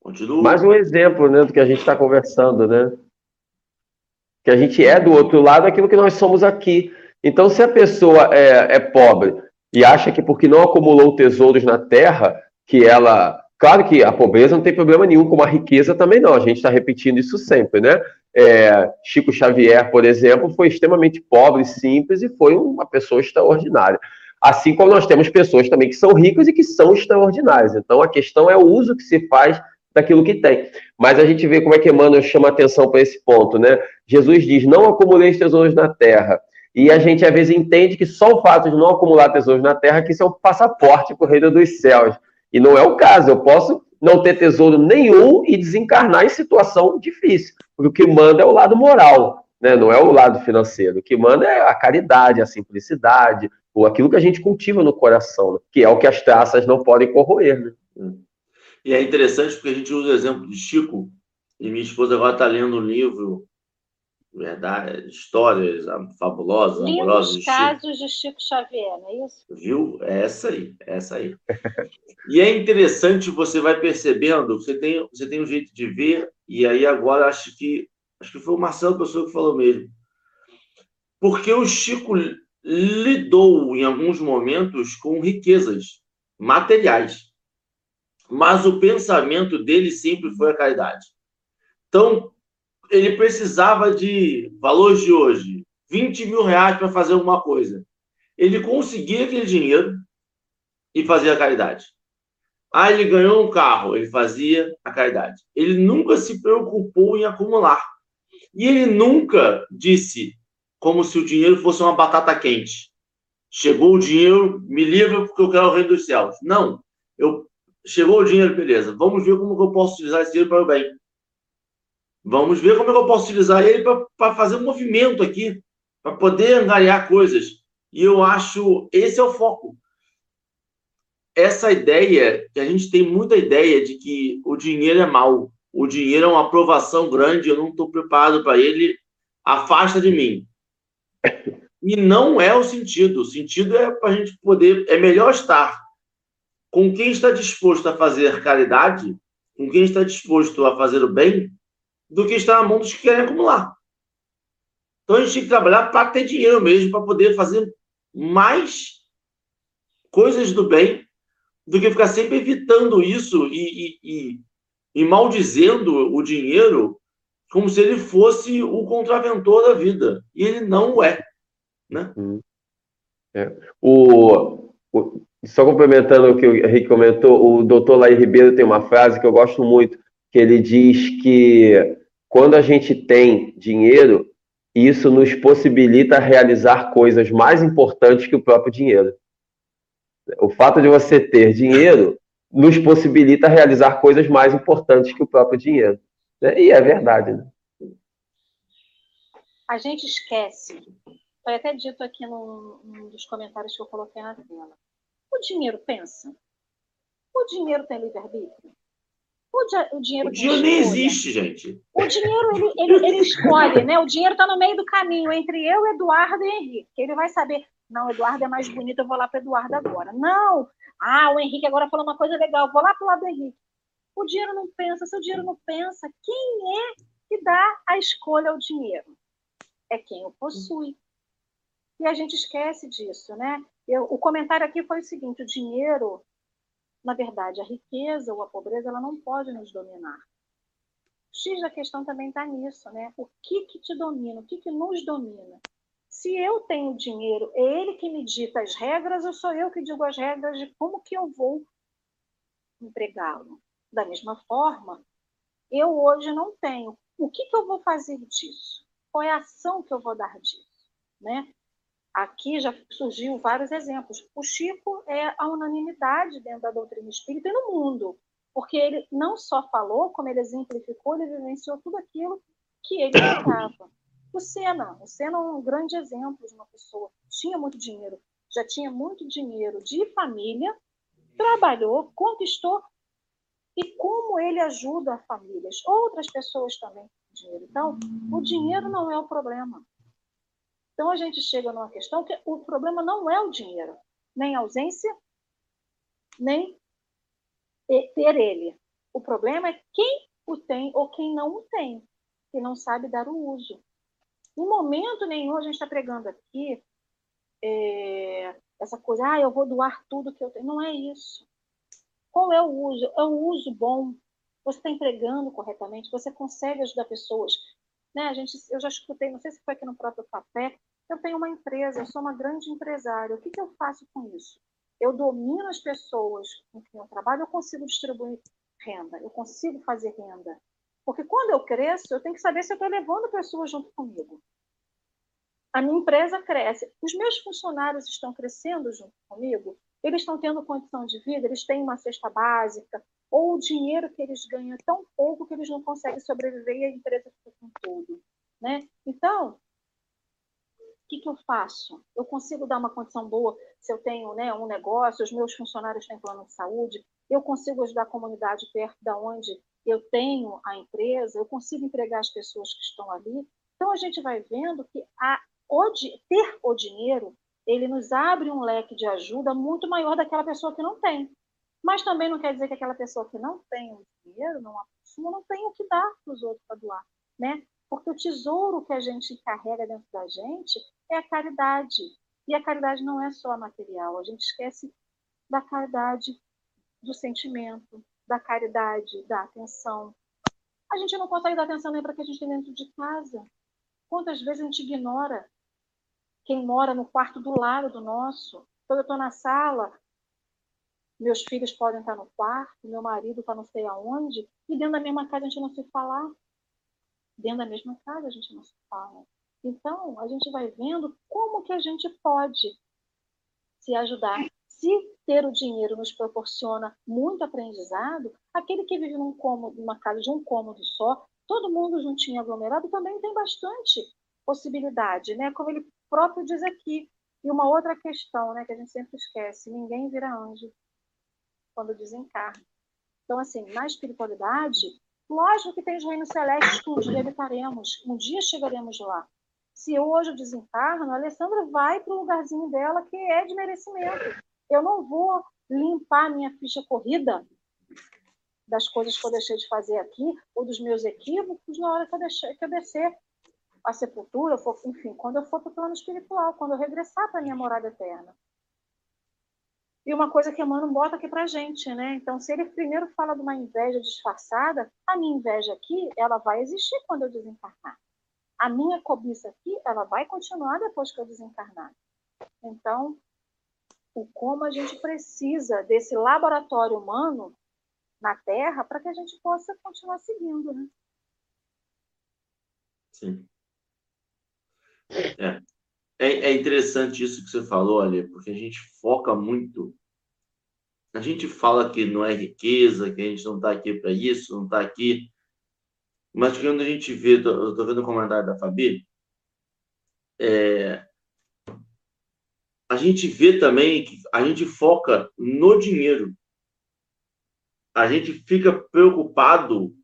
Continua. Mais um exemplo né, do que a gente está conversando, né? Que a gente é do outro lado aquilo que nós somos aqui. Então, se a pessoa é, é pobre e acha que porque não acumulou tesouros na terra, que ela. Claro que a pobreza não tem problema nenhum, como a riqueza também não. A gente está repetindo isso sempre, né? É, Chico Xavier, por exemplo, foi extremamente pobre, simples e foi uma pessoa extraordinária. Assim como nós temos pessoas também que são ricas e que são extraordinárias. Então a questão é o uso que se faz daquilo que tem. Mas a gente vê como é que Emmanuel chama atenção para esse ponto, né? Jesus diz: Não acumulei tesouros na terra. E a gente às vezes entende que só o fato de não acumular tesouros na terra que isso é um passaporte para o reino dos céus. E não é o caso. Eu posso não ter tesouro nenhum e desencarnar em situação difícil. Porque o que manda é o lado moral, né? não é o lado financeiro. O que manda é a caridade, a simplicidade, ou aquilo que a gente cultiva no coração, né? que é o que as traças não podem corroer. Né? E é interessante porque a gente usa o exemplo de Chico, e minha esposa agora está lendo um livro verdade, histórias fabulosas, Lindos amorosas. De casos de Chico Xavier, não é isso? Viu? É essa aí, é essa aí. e é interessante, você vai percebendo, você tem, você tem um jeito de ver, e aí agora acho que acho que foi o Marcelo Pessoa que falou mesmo. Porque o Chico lidou em alguns momentos com riquezas materiais. Mas o pensamento dele sempre foi a caridade. Então, ele precisava de valores de hoje, 20 mil reais para fazer alguma coisa. Ele conseguia aquele dinheiro e fazia a caridade. Ah, ele ganhou um carro, ele fazia a caridade. Ele nunca se preocupou em acumular. E ele nunca disse como se o dinheiro fosse uma batata quente. Chegou o dinheiro, me livra porque eu quero o reino dos céus. Não. Eu, chegou o dinheiro, beleza. Vamos ver como eu posso utilizar esse dinheiro para o bem. Vamos ver como é que eu posso utilizar ele para fazer um movimento aqui, para poder angariar coisas. E eu acho esse é o foco. Essa ideia, que a gente tem muita ideia de que o dinheiro é mal, o dinheiro é uma aprovação grande, eu não estou preparado para ele, afasta de mim. E não é o sentido. O sentido é para a gente poder, é melhor estar com quem está disposto a fazer caridade, com quem está disposto a fazer o bem, do que estar na mão dos que querem acumular. Então a gente tem que trabalhar para ter dinheiro mesmo, para poder fazer mais coisas do bem, do que ficar sempre evitando isso e, e, e, e maldizendo o dinheiro como se ele fosse o contraventor da vida. E ele não é. Né? Uhum. É. O, o, só complementando o que o Henrique comentou, o doutor Laí Ribeiro tem uma frase que eu gosto muito, que ele diz que quando a gente tem dinheiro, isso nos possibilita realizar coisas mais importantes que o próprio dinheiro. O fato de você ter dinheiro nos possibilita realizar coisas mais importantes que o próprio dinheiro. Né? E é verdade. Né? A gente esquece, foi até dito aqui num, num dos comentários que eu coloquei na tela. O dinheiro pensa? O dinheiro tem livre-arbítrio? O, o dinheiro, o dinheiro nem existe, gente. O dinheiro, ele, ele, ele escolhe, né? O dinheiro está no meio do caminho entre eu, Eduardo e Henrique. Ele vai saber, não, Eduardo é mais bonito, eu vou lá para Eduardo agora. Não! Ah, o Henrique agora falou uma coisa legal, vou lá para o lado do Henrique. O dinheiro não pensa. Se o dinheiro não pensa, quem é que dá a escolha ao dinheiro? É quem o possui. E a gente esquece disso, né? Eu, o comentário aqui foi o seguinte: o dinheiro, na verdade, a riqueza ou a pobreza, ela não pode nos dominar. X da questão também está nisso, né? O que que te domina? O que que nos domina? Se eu tenho dinheiro, é ele que me dita as regras ou sou eu que digo as regras de como que eu vou empregá-lo? Da mesma forma, eu hoje não tenho. O que, que eu vou fazer disso? Qual é a ação que eu vou dar disso? Né? Aqui já surgiu vários exemplos. O Chico é a unanimidade dentro da doutrina espírita e no mundo, porque ele não só falou, como ele exemplificou, ele vivenciou tudo aquilo que ele pregava. O Senna, o Senna é um grande exemplo de uma pessoa que tinha muito dinheiro, já tinha muito dinheiro de família, trabalhou, conquistou, e como ele ajuda famílias, outras pessoas também com dinheiro. Então, o dinheiro não é o problema. Então a gente chega numa questão que o problema não é o dinheiro, nem a ausência, nem ter ele. O problema é quem o tem ou quem não o tem, que não sabe dar o uso. Em momento nenhum a gente está pregando aqui é, essa coisa, ah, eu vou doar tudo que eu tenho. Não é isso. Qual é o uso? É o uso bom. Você está empregando corretamente, você consegue ajudar pessoas. Né? A gente, eu já escutei, não sei se foi aqui no próprio café, eu tenho uma empresa, eu sou uma grande empresária. O que, que eu faço com isso? Eu domino as pessoas com quem eu trabalho, eu consigo distribuir renda, eu consigo fazer renda. Porque quando eu cresço, eu tenho que saber se eu estou levando pessoas junto comigo. A minha empresa cresce. Os meus funcionários estão crescendo junto comigo? Eles estão tendo condição de vida? Eles têm uma cesta básica? Ou o dinheiro que eles ganham é tão pouco que eles não conseguem sobreviver e a empresa fica com tudo? Né? Então, que, que eu faço? Eu consigo dar uma condição boa se eu tenho né, um negócio, os meus funcionários têm plano de saúde, eu consigo ajudar a comunidade perto da onde eu tenho a empresa, eu consigo empregar as pessoas que estão ali. Então a gente vai vendo que a, o, ter o dinheiro ele nos abre um leque de ajuda muito maior daquela pessoa que não tem. Mas também não quer dizer que aquela pessoa que não tem o dinheiro, não assuma, não tem o que dar para os outros para doar, né? Porque o tesouro que a gente carrega dentro da gente é a caridade. E a caridade não é só material, a gente esquece da caridade do sentimento, da caridade, da atenção. A gente não consegue dar atenção nem para que a gente tem dentro de casa. Quantas vezes a gente ignora quem mora no quarto do lado do nosso? Quando eu estou na sala, meus filhos podem estar no quarto, meu marido está não sei aonde, e dentro da mesma casa a gente não se falar. Dentro da mesma casa a gente não se fala. Então, a gente vai vendo como que a gente pode se ajudar se ter o dinheiro nos proporciona muito aprendizado, aquele que vive num cômodo, numa casa de um cômodo só, todo mundo juntinho aglomerado também tem bastante possibilidade, né? Como ele próprio diz aqui. E uma outra questão, né, que a gente sempre esquece, ninguém vira anjo quando desencarna. Então, assim, na espiritualidade, lógico que tem os reinos celestes que um dia habitaremos, um dia chegaremos lá. Se hoje eu desencarno, a Alessandra vai para o lugarzinho dela que é de merecimento. Eu não vou limpar minha ficha corrida das coisas que eu deixei de fazer aqui, ou dos meus equívocos, na hora que eu, deixei, que eu descer a sepultura, for, enfim, quando eu for para o plano espiritual, quando eu regressar para a minha morada eterna. E uma coisa que Emmanuel bota aqui para gente, né? Então, se ele primeiro fala de uma inveja disfarçada, a minha inveja aqui, ela vai existir quando eu desencarnar. A minha cobiça aqui, ela vai continuar depois que eu desencarnar. Então, o como a gente precisa desse laboratório humano na Terra para que a gente possa continuar seguindo, né? Sim. É. é. É interessante isso que você falou, Ali, porque a gente foca muito. A gente fala que não é riqueza, que a gente não está aqui para isso, não está aqui. Mas quando a gente vê, eu estou vendo o comentário da Fabi, é, a gente vê também que a gente foca no dinheiro. A gente fica preocupado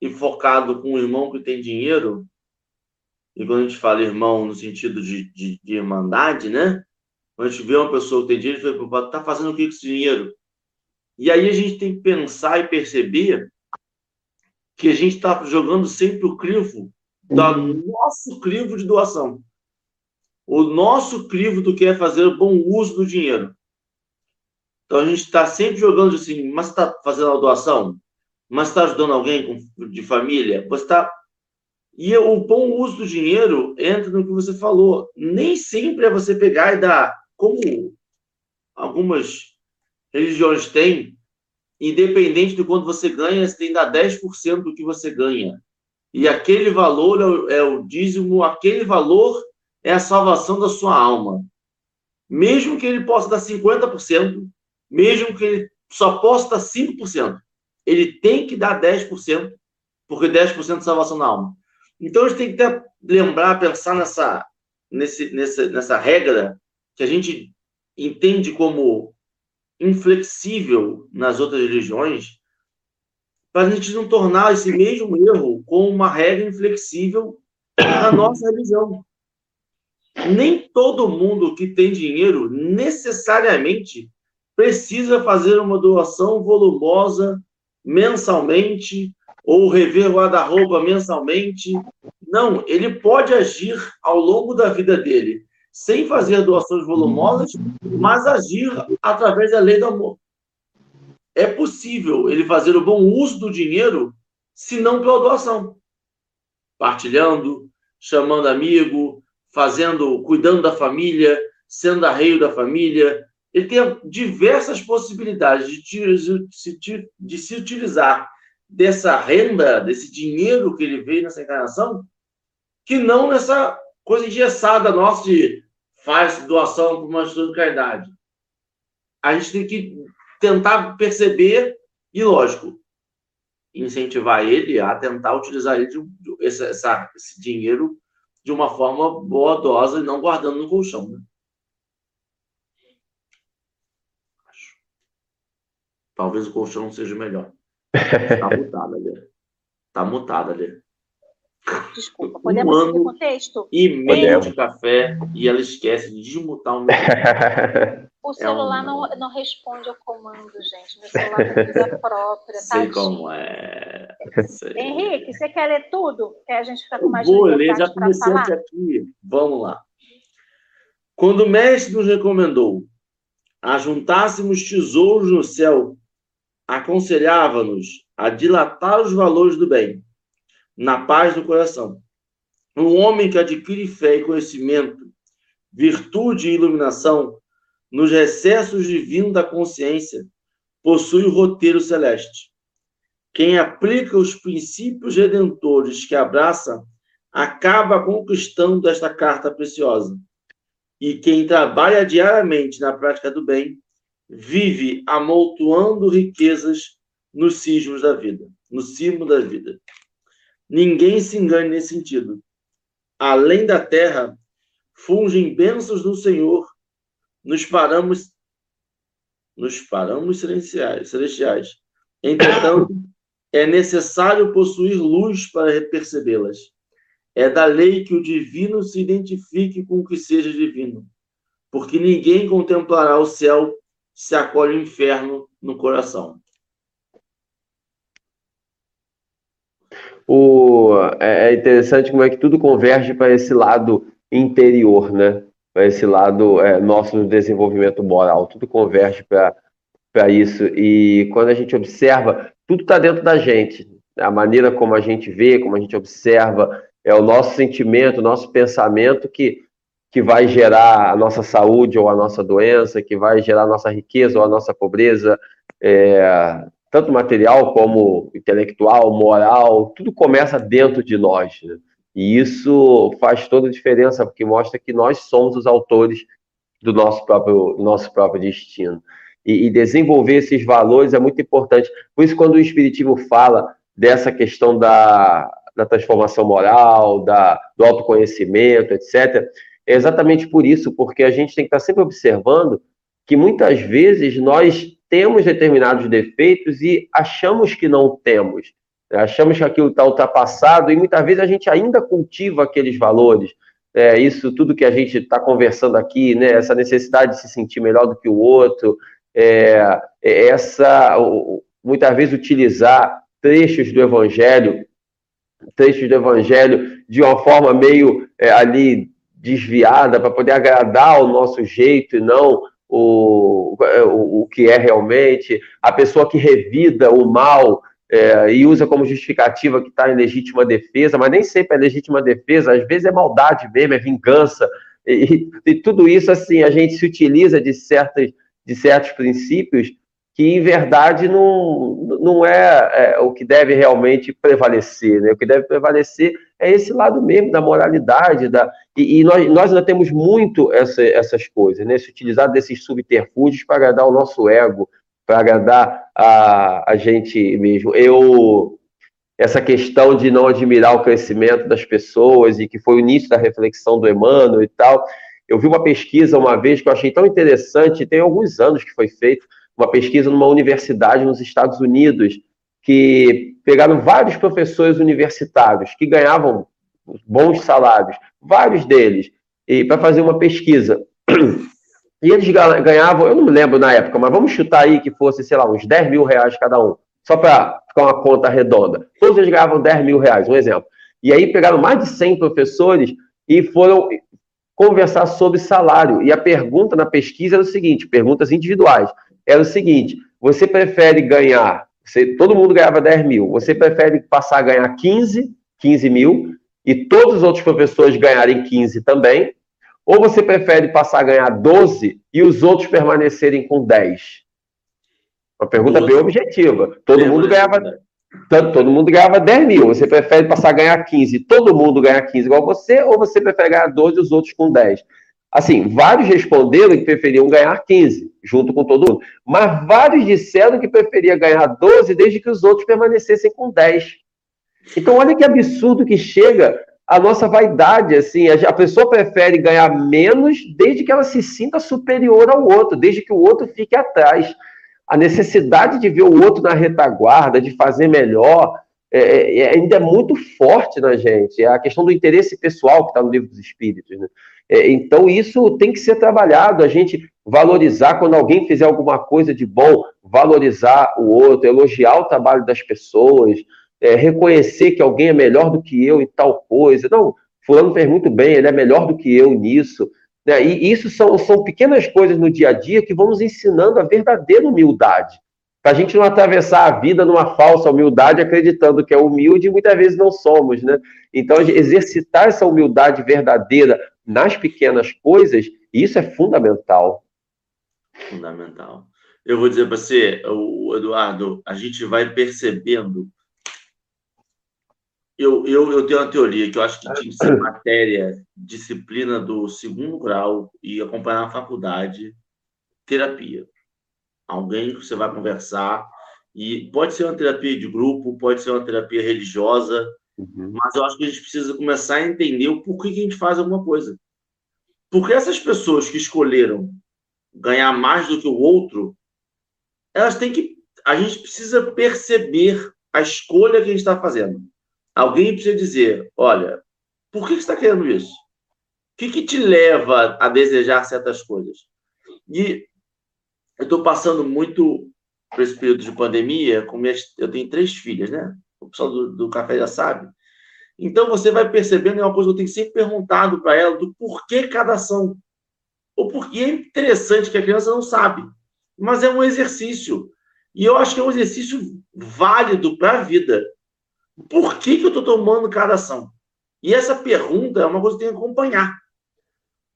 e focado com o irmão que tem dinheiro. E quando a gente fala irmão no sentido de, de, de irmandade, né? Quando a gente vê uma pessoa que tem dinheiro, fica preocupado, tá fazendo o que com esse dinheiro? E aí a gente tem que pensar e perceber que a gente está jogando sempre o crivo do uhum. nosso crivo de doação. O nosso crivo do que é fazer bom uso do dinheiro. Então a gente está sempre jogando assim, mas está fazendo a doação? Mas está ajudando alguém de família? Você está. E o bom uso do dinheiro entra no que você falou. Nem sempre é você pegar e dar, como algumas religiões têm, independente de quanto você ganha, você tem que dar 10% do que você ganha. E aquele valor é o, é o dízimo, aquele valor é a salvação da sua alma. Mesmo que ele possa dar 50%, mesmo que ele só possa dar 5%, ele tem que dar 10%, porque 10% de salvação da alma. Então a gente tem que ter, lembrar, pensar nessa, nesse, nessa, nessa regra que a gente entende como inflexível nas outras religiões, para a gente não tornar esse mesmo erro com uma regra inflexível na [COUGHS] nossa religião. Nem todo mundo que tem dinheiro necessariamente precisa fazer uma doação volumosa mensalmente ou rever o guarda-roupa mensalmente. Não, ele pode agir ao longo da vida dele sem fazer doações volumosas, mas agir através da lei do amor. É possível ele fazer o bom uso do dinheiro, se não pela doação. Partilhando, chamando amigo, fazendo, cuidando da família, sendo arreio da família. Ele tem diversas possibilidades de, de, se utilizar dessa renda, desse dinheiro que ele veio nessa encarnação, que não nessa coisa engessada nossa de faz doação para uma instituição de caridade. A gente tem que tentar perceber e, lógico, incentivar ele a tentar utilizar ele de, de, esse, essa, esse dinheiro de uma forma boadosa e não guardando no colchão. Né? Talvez o colchão seja melhor. Está [LAUGHS] mutado ali. Está mutado ali. Desculpa, podemos um seguir o contexto? E meio de café e ela esquece de desmutar o meu. [LAUGHS] O celular é um... não, não responde ao comando, gente. Meu celular tem vida própria, Sei tadinho. como é. Sei. Henrique, você quer ler tudo? Que a gente fica com mais Vou ler, já comecei aqui. Vamos lá. Quando o mestre nos recomendou ajuntássemos tesouros no céu, aconselhava-nos a dilatar os valores do bem na paz do coração. Um homem que adquire fé e conhecimento, virtude e iluminação, nos recessos divinos da consciência, possui o roteiro celeste. Quem aplica os princípios redentores que abraça, acaba conquistando esta carta preciosa. E quem trabalha diariamente na prática do bem, vive amoltoando riquezas nos cismos da vida, no cimo da vida. Ninguém se engane nesse sentido. Além da terra, fungem bênçãos do Senhor, nos paramos nos paramos celestiais. celestiais. Entretanto, é necessário possuir luz para percebê-las. É da lei que o divino se identifique com o que seja divino, porque ninguém contemplará o céu se acolhe o inferno no coração. O, é, é interessante como é que tudo converge para esse lado interior, né? Para esse lado é, nosso do desenvolvimento moral. Tudo converge para isso. E quando a gente observa, tudo está dentro da gente. A maneira como a gente vê, como a gente observa, é o nosso sentimento, o nosso pensamento que, que vai gerar a nossa saúde ou a nossa doença, que vai gerar a nossa riqueza ou a nossa pobreza. É, tanto material como intelectual, moral, tudo começa dentro de nós. Né? E isso faz toda a diferença, porque mostra que nós somos os autores do nosso próprio, nosso próprio destino. E, e, desenvolver esses valores é muito importante. Por isso, quando o Espiritismo fala dessa questão da, da transformação moral, da, do autoconhecimento, etc., é exatamente por isso, porque a gente tem que estar sempre observando que muitas vezes nós temos determinados defeitos e achamos que não temos. Né? Achamos que aquilo está ultrapassado e muitas vezes a gente ainda cultiva aqueles valores. É, isso tudo que a gente está conversando aqui, né? essa necessidade de se sentir melhor do que o outro, é, é essa, muitas vezes, utilizar trechos do Evangelho, trechos do Evangelho de uma forma meio é, ali desviada para poder agradar o nosso jeito e não o, o, o que é realmente, a pessoa que revida o mal é, e usa como justificativa que está em legítima defesa, mas nem sempre é legítima defesa, às vezes é maldade mesmo, é vingança, e, e tudo isso, assim, a gente se utiliza de, certas, de certos princípios que, em verdade, não, não é, é o que deve realmente prevalecer, né? O que deve prevalecer é esse lado mesmo da moralidade, da, e, e nós, nós ainda temos muito essa, essas coisas, né? Se utilizar desses subterfúgios para agradar o nosso ego, para agradar a, a gente mesmo. Eu essa questão de não admirar o crescimento das pessoas e que foi o início da reflexão do Emmanuel e tal. Eu vi uma pesquisa uma vez que eu achei tão interessante, tem alguns anos que foi feito, uma pesquisa numa universidade nos Estados Unidos, que pegaram vários professores universitários que ganhavam bons salários, vários deles, e para fazer uma pesquisa. [CLEARS THROAT] E eles ganhavam, eu não me lembro na época, mas vamos chutar aí que fosse, sei lá, uns 10 mil reais cada um, só para ficar uma conta redonda. Todos eles ganhavam 10 mil reais, um exemplo. E aí pegaram mais de 100 professores e foram conversar sobre salário. E a pergunta na pesquisa era o seguinte, perguntas individuais, era o seguinte, você prefere ganhar, você, todo mundo ganhava 10 mil, você prefere passar a ganhar 15, 15 mil, e todos os outros professores ganharem 15 também, ou você prefere passar a ganhar 12 e os outros permanecerem com 10? Uma pergunta 12. bem objetiva. Todo mundo ganhava. Todo mundo ganhava 10 mil. Você prefere passar a ganhar 15 todo mundo ganhar 15 igual você, ou você prefere ganhar 12 e os outros com 10? Assim, vários responderam que preferiam ganhar 15, junto com todo mundo. Mas vários disseram que preferia ganhar 12 desde que os outros permanecessem com 10. Então, olha que absurdo que chega a nossa vaidade, assim, a pessoa prefere ganhar menos desde que ela se sinta superior ao outro, desde que o outro fique atrás. A necessidade de ver o outro na retaguarda, de fazer melhor, é, é, é ainda é muito forte na gente. É a questão do interesse pessoal que está no livro dos Espíritos. Né? É, então, isso tem que ser trabalhado, a gente valorizar quando alguém fizer alguma coisa de bom, valorizar o outro, elogiar o trabalho das pessoas, é, reconhecer que alguém é melhor do que eu em tal coisa. Não, fulano fez muito bem, ele é melhor do que eu nisso. Né? E isso são, são pequenas coisas no dia a dia que vão nos ensinando a verdadeira humildade. Para a gente não atravessar a vida numa falsa humildade, acreditando que é humilde, e muitas vezes não somos. Né? Então, exercitar essa humildade verdadeira nas pequenas coisas, isso é fundamental. Fundamental. Eu vou dizer para você, Eduardo, a gente vai percebendo eu, eu, eu tenho uma teoria que eu acho que tinha que ser matéria, disciplina do segundo grau e acompanhar na faculdade, terapia. Alguém que você vai conversar, e pode ser uma terapia de grupo, pode ser uma terapia religiosa, uhum. mas eu acho que a gente precisa começar a entender o porquê que a gente faz alguma coisa. Porque essas pessoas que escolheram ganhar mais do que o outro, elas têm que. A gente precisa perceber a escolha que a gente está fazendo. Alguém precisa dizer: olha, por que você está querendo isso? O que, que te leva a desejar certas coisas? E eu estou passando muito por esse período de pandemia, com minhas, eu tenho três filhas, né? O pessoal do, do café já sabe. Então você vai percebendo, é uma coisa que eu tenho sempre perguntado para ela, do porquê cada ação. Ou porque é interessante que a criança não sabe. Mas é um exercício. E eu acho que é um exercício válido para a vida. Por que, que eu estou tomando cada ação? E essa pergunta é uma coisa que eu tenho que acompanhar.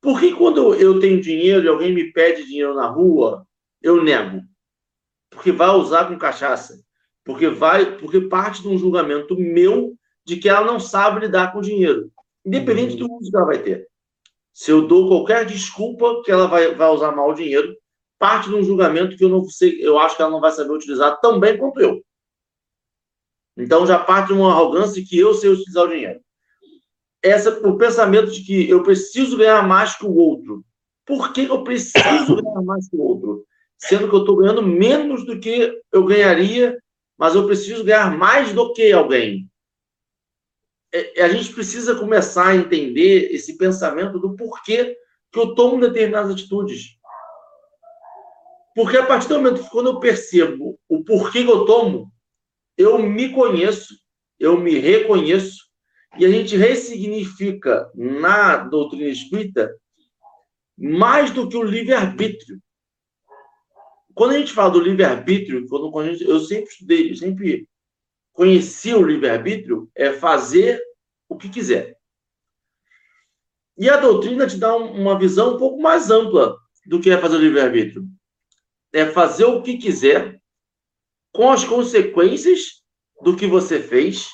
Por que quando eu tenho dinheiro e alguém me pede dinheiro na rua, eu nego? Porque vai usar com cachaça. Porque vai, porque parte de um julgamento meu de que ela não sabe lidar com dinheiro, independente do uso que ela vai ter. Se eu dou qualquer desculpa que ela vai, vai usar mal o dinheiro, parte de um julgamento que eu não sei, eu acho que ela não vai saber utilizar tão bem quanto eu. Então já parte de uma arrogância que eu sei utilizar o dinheiro. Essa, o pensamento de que eu preciso ganhar mais que o outro. Por que eu preciso [COUGHS] ganhar mais que o outro? Sendo que eu estou ganhando menos do que eu ganharia, mas eu preciso ganhar mais do que alguém. É, é, a gente precisa começar a entender esse pensamento do porquê que eu tomo determinadas atitudes. Porque a partir do momento que quando eu percebo o porquê que eu tomo, eu me conheço, eu me reconheço, e a gente ressignifica na doutrina espírita mais do que o livre-arbítrio. Quando a gente fala do livre-arbítrio, quando, quando gente, eu sempre estudei, eu sempre conheci o livre-arbítrio, é fazer o que quiser. E a doutrina te dá uma visão um pouco mais ampla do que é fazer o livre-arbítrio. É fazer o que quiser, com as consequências do que você fez,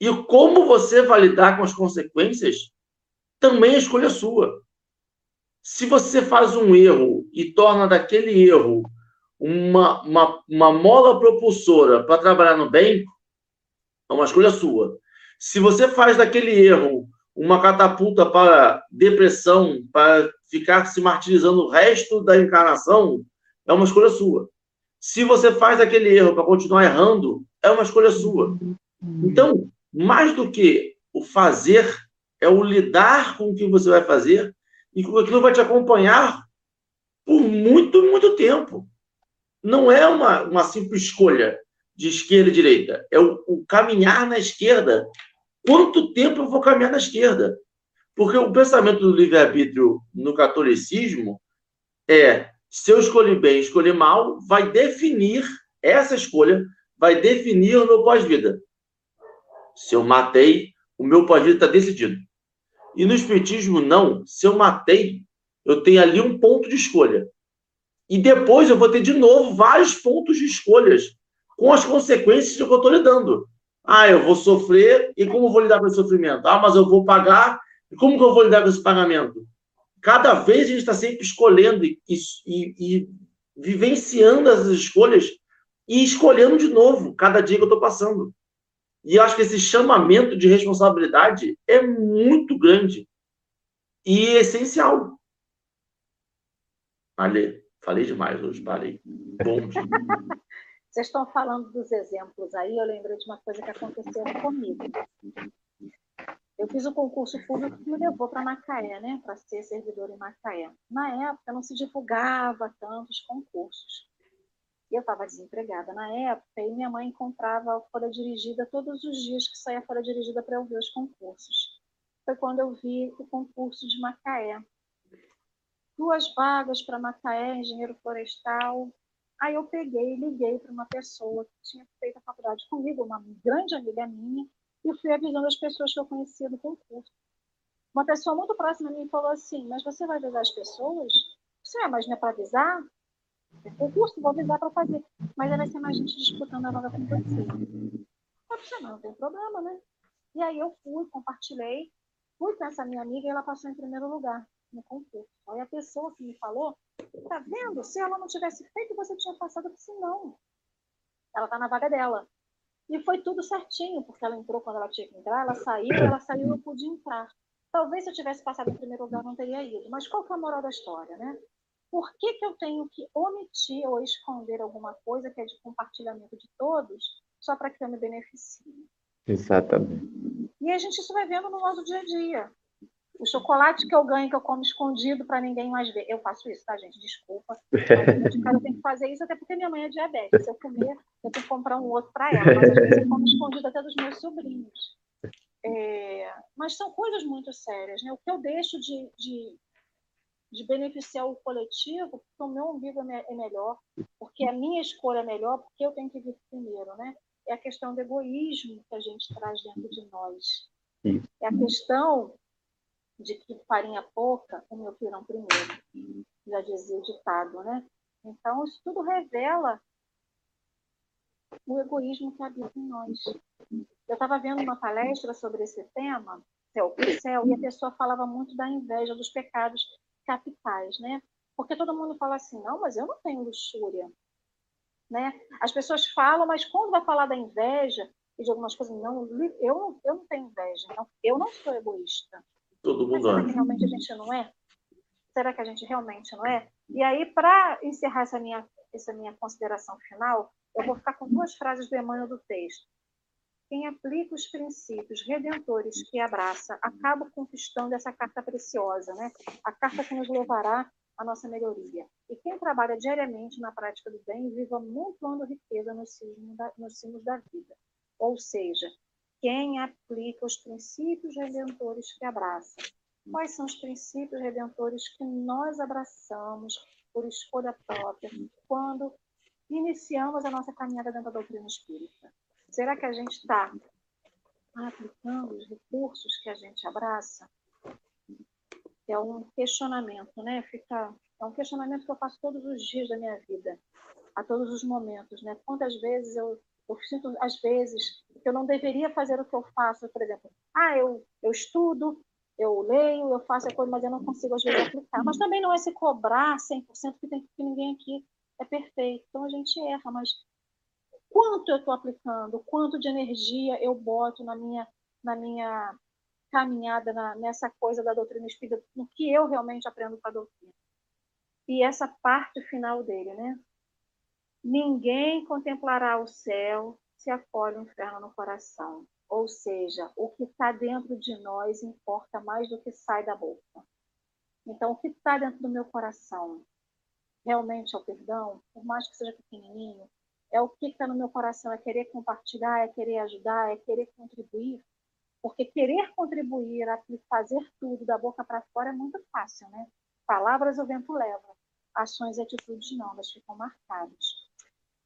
e como você vai lidar com as consequências, também é escolha sua. Se você faz um erro e torna daquele erro uma, uma, uma mola propulsora para trabalhar no bem, é uma escolha sua. Se você faz daquele erro uma catapulta para depressão, para ficar se martirizando o resto da encarnação, é uma escolha sua. Se você faz aquele erro para continuar errando, é uma escolha sua. Então, mais do que o fazer, é o lidar com o que você vai fazer e aquilo vai te acompanhar por muito, muito tempo. Não é uma, uma simples escolha de esquerda e direita, é o, o caminhar na esquerda Quanto tempo eu vou caminhar na esquerda? Porque o pensamento do livre-arbítrio no catolicismo é: se eu escolher bem, escolher mal, vai definir, essa escolha vai definir o meu pós-vida. Se eu matei, o meu pós-vida está decidido. E no Espiritismo, não. Se eu matei, eu tenho ali um ponto de escolha. E depois eu vou ter de novo vários pontos de escolhas com as consequências que eu estou lidando. Ah, eu vou sofrer e como vou lidar com esse sofrimento? Ah, mas eu vou pagar e como que eu vou lidar com esse pagamento? Cada vez a gente está sempre escolhendo e, e, e vivenciando essas escolhas e escolhendo de novo cada dia que eu estou passando. E eu acho que esse chamamento de responsabilidade é muito grande e essencial. Falei, falei demais hoje, parei. Bom dia. [LAUGHS] Vocês estão falando dos exemplos aí, eu lembrei de uma coisa que aconteceu comigo. Eu fiz o concurso público que me levou para Macaé, né, para ser servidor em Macaé. Na época não se divulgava tantos concursos. Eu estava desempregada na época e minha mãe comprava folha dirigida todos os dias que saía folha dirigida para eu ver os concursos. Foi quando eu vi o concurso de Macaé. Duas vagas para Macaé, engenheiro florestal, Aí eu peguei e liguei para uma pessoa que tinha feito a faculdade comigo, uma grande amiga minha, e fui avisando as pessoas que eu conhecia do concurso. Uma pessoa muito próxima a mim falou assim: Mas você vai avisar as pessoas? Sim, é, mas não é para avisar? É concurso, vou avisar para fazer. Mas aí vai ser mais gente disputando a vaga com você. Disse, não, tem problema, né? E aí eu fui, compartilhei, fui com essa minha amiga e ela passou em primeiro lugar no concurso. Aí a pessoa que me falou, tá vendo? Se ela não tivesse feito, você tinha passado. Eu disse, não. Ela tá na vaga dela. E foi tudo certinho, porque ela entrou quando ela tinha que entrar, ela saiu, ela saiu, eu pude entrar. Talvez se eu tivesse passado em primeiro lugar, não teria ido. Mas qual que é a moral da história, né? Por que, que eu tenho que omitir ou esconder alguma coisa que é de compartilhamento de todos, só para que eu me beneficie? Exatamente. E a gente isso vai vendo no nosso dia a dia. O chocolate que eu ganho, que eu como escondido para ninguém mais ver. Eu faço isso, tá, gente? Desculpa. De cara eu tenho que fazer isso, até porque minha mãe é diabética. Se eu comer, eu tenho que comprar um outro para ela. Mas às vezes eu como escondido até dos meus sobrinhos. É... mas são coisas muito sérias, né? O que eu deixo de, de, de beneficiar o coletivo, porque o meu umbigo é, é melhor, porque a minha escolha é melhor, porque eu tenho que vir primeiro, né? É a questão do egoísmo que a gente traz dentro de nós. É a questão de que farinha pouca, o meu pirão primeiro. Já dizia o ditado, né? Então, isso tudo revela o egoísmo que habita em nós. Eu estava vendo uma palestra sobre esse tema, céu por céu, e a pessoa falava muito da inveja, dos pecados capitais, né? Porque todo mundo fala assim, não, mas eu não tenho luxúria. Né? As pessoas falam, mas quando vai falar da inveja e de algumas coisas, não, eu, eu não tenho inveja, não, eu não sou egoísta. Todo mundo será que realmente a gente não é? Será que a gente realmente não é? E aí, para encerrar essa minha, essa minha consideração final, eu vou ficar com duas frases do Emmanuel do texto. Quem aplica os princípios redentores que abraça acaba conquistando essa carta preciosa, né? A carta que nos levará a nossa melhoria. E quem trabalha diariamente na prática do bem, viva amontoando riqueza nos cimos da, da vida. Ou seja, quem aplica os princípios redentores que abraça. Quais são os princípios redentores que nós abraçamos por escolha própria quando iniciamos a nossa caminhada dentro da doutrina espírita? Será que a gente está aplicando os recursos que a gente abraça? É um questionamento, né? Fica, é um questionamento que eu faço todos os dias da minha vida, a todos os momentos, né? Quantas vezes eu, eu sinto, às vezes, que eu não deveria fazer o que eu faço, por exemplo, ah, eu, eu estudo, eu leio, eu faço a coisa, mas eu não consigo, às vezes, aplicar. Mas também não é se cobrar 100%, que, tem, que ninguém aqui é perfeito. Então, a gente erra, mas quanto eu estou aplicando, quanto de energia eu boto na minha, na minha caminhada na, nessa coisa da doutrina espírita, no que eu realmente aprendo com a doutrina. E essa parte final dele, né? Ninguém contemplará o céu se acolhe o inferno no coração. Ou seja, o que está dentro de nós importa mais do que sai da boca. Então, o que está dentro do meu coração realmente é o perdão, por mais que seja pequenininho, é o que está no meu coração, é querer compartilhar, é querer ajudar, é querer contribuir. Porque querer contribuir, fazer tudo da boca para fora é muito fácil, né? Palavras o vento leva, ações e atitudes não, elas ficam marcadas.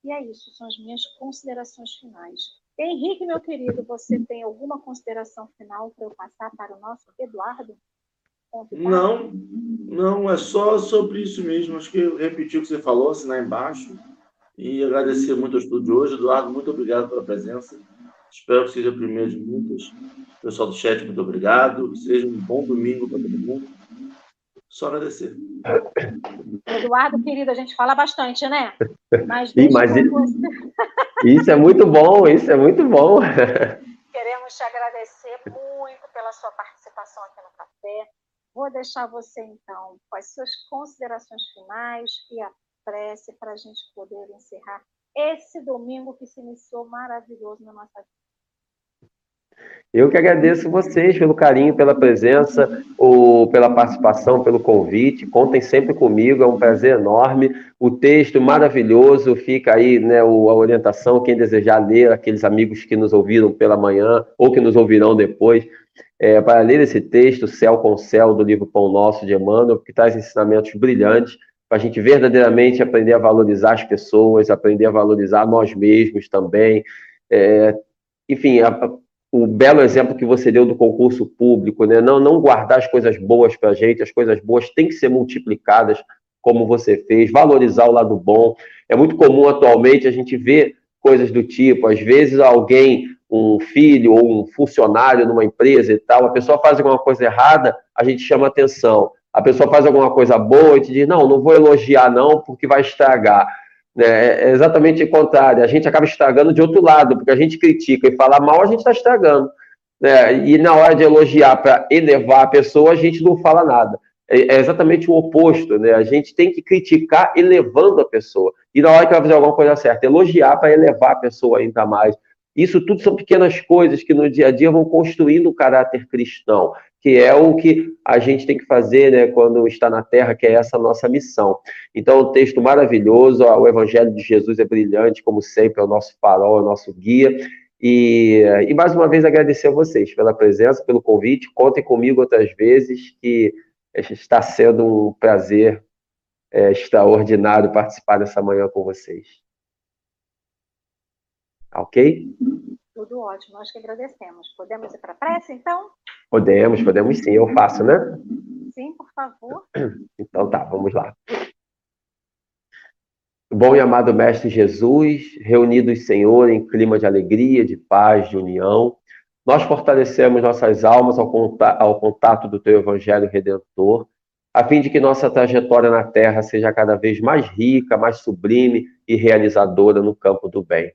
E é isso, são as minhas considerações finais. Henrique, meu querido, você tem alguma consideração final para eu passar para o nosso Eduardo? Não, não, é só sobre isso mesmo. Acho que eu repeti o que você falou, assinar embaixo. E agradecer muito ao estudo de hoje. Eduardo, muito obrigado pela presença. Espero que seja a primeira de muitas. Pessoal do chat, muito obrigado. Seja um bom domingo para todo mundo. Só agradecer. Eduardo, querido, a gente fala bastante, né? Mas, Sim, mas isso, isso é muito bom, isso é muito bom. Queremos te agradecer muito pela sua participação aqui no café. Vou deixar você, então, com as suas considerações finais e a prece para a gente poder encerrar esse domingo que se iniciou maravilhoso na nossa vida. Eu que agradeço vocês pelo carinho, pela presença, ou pela participação, pelo convite. Contem sempre comigo, é um prazer enorme. O texto maravilhoso, fica aí né, a orientação, quem desejar ler, aqueles amigos que nos ouviram pela manhã ou que nos ouvirão depois, é, para ler esse texto, Céu com Céu, do livro Pão Nosso, de Emmanuel, que traz ensinamentos brilhantes para a gente verdadeiramente aprender a valorizar as pessoas, aprender a valorizar nós mesmos também. É, enfim, a, o belo exemplo que você deu do concurso público, né? Não, não guardar as coisas boas para a gente, as coisas boas têm que ser multiplicadas, como você fez, valorizar o lado bom. É muito comum atualmente a gente ver coisas do tipo, às vezes alguém, um filho ou um funcionário numa empresa e tal, a pessoa faz alguma coisa errada, a gente chama atenção. A pessoa faz alguma coisa boa e te diz, não, não vou elogiar não, porque vai estragar. Né? É, é exatamente o contrário. A gente acaba estragando de outro lado, porque a gente critica e fala mal, a gente está estragando. Né? E na hora de elogiar para elevar a pessoa, a gente não fala nada. É, é exatamente o oposto, né? A gente tem que criticar elevando a pessoa. E na hora que vai fazer alguma coisa certa, elogiar para elevar a pessoa ainda mais. Isso tudo são pequenas coisas que no dia a dia vão construindo o caráter cristão que é o que a gente tem que fazer né, quando está na Terra, que é essa nossa missão. Então, um texto maravilhoso, o Evangelho de Jesus é brilhante, como sempre, é o nosso farol, é o nosso guia. E, e mais uma vez agradecer a vocês pela presença, pelo convite. Contem comigo outras vezes, que está sendo um prazer é, extraordinário participar dessa manhã com vocês. Ok? Tudo ótimo, nós que agradecemos. Podemos ir para a prece, então? Podemos, podemos sim, eu faço, né? Sim, por favor. Então tá, vamos lá. Bom e amado Mestre Jesus, reunidos, Senhor, em clima de alegria, de paz, de união, nós fortalecemos nossas almas ao contato, do Teu Evangelho Redentor, a fim de que nossa trajetória na Terra seja cada vez mais rica, mais sublime e realizadora no campo do bem.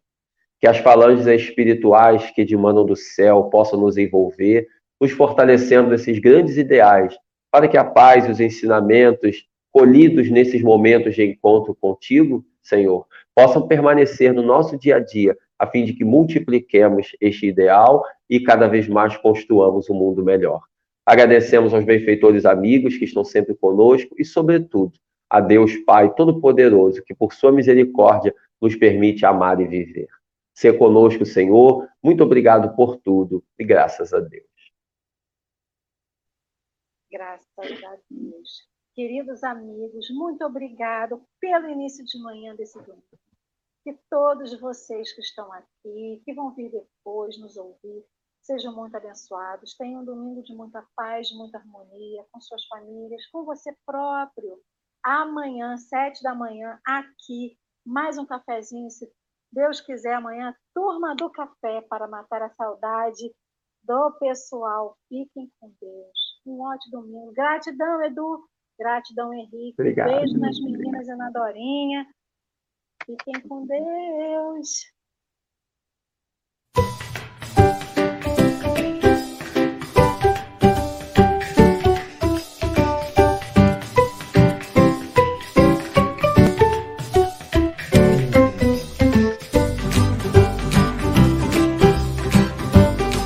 Que as falanges espirituais que demandam do céu possam nos envolver nos fortalecendo nesses grandes ideais, para que a paz e os ensinamentos colhidos nesses momentos de encontro contigo, Senhor, possam permanecer no nosso dia a dia, a fim de que multipliquemos este ideal e cada vez mais construamos um mundo melhor. Agradecemos aos benfeitores amigos que estão sempre conosco e, sobretudo, a Deus Pai Todo-Poderoso, que por sua misericórdia nos permite amar e viver. Ser conosco, Senhor. Muito obrigado por tudo e graças a Deus. Graças a Deus. Queridos amigos, muito obrigado pelo início de manhã desse domingo. Que todos vocês que estão aqui, que vão vir depois nos ouvir, sejam muito abençoados. Tenham um domingo de muita paz, de muita harmonia com suas famílias, com você próprio. Amanhã, sete da manhã, aqui, mais um cafezinho, se Deus quiser, amanhã, turma do café para matar a saudade do pessoal. Fiquem com Deus. Um ótimo domingo. Gratidão, Edu. Gratidão, Henrique. Obrigado. Beijo nas meninas e na Dorinha. Fiquem com Deus.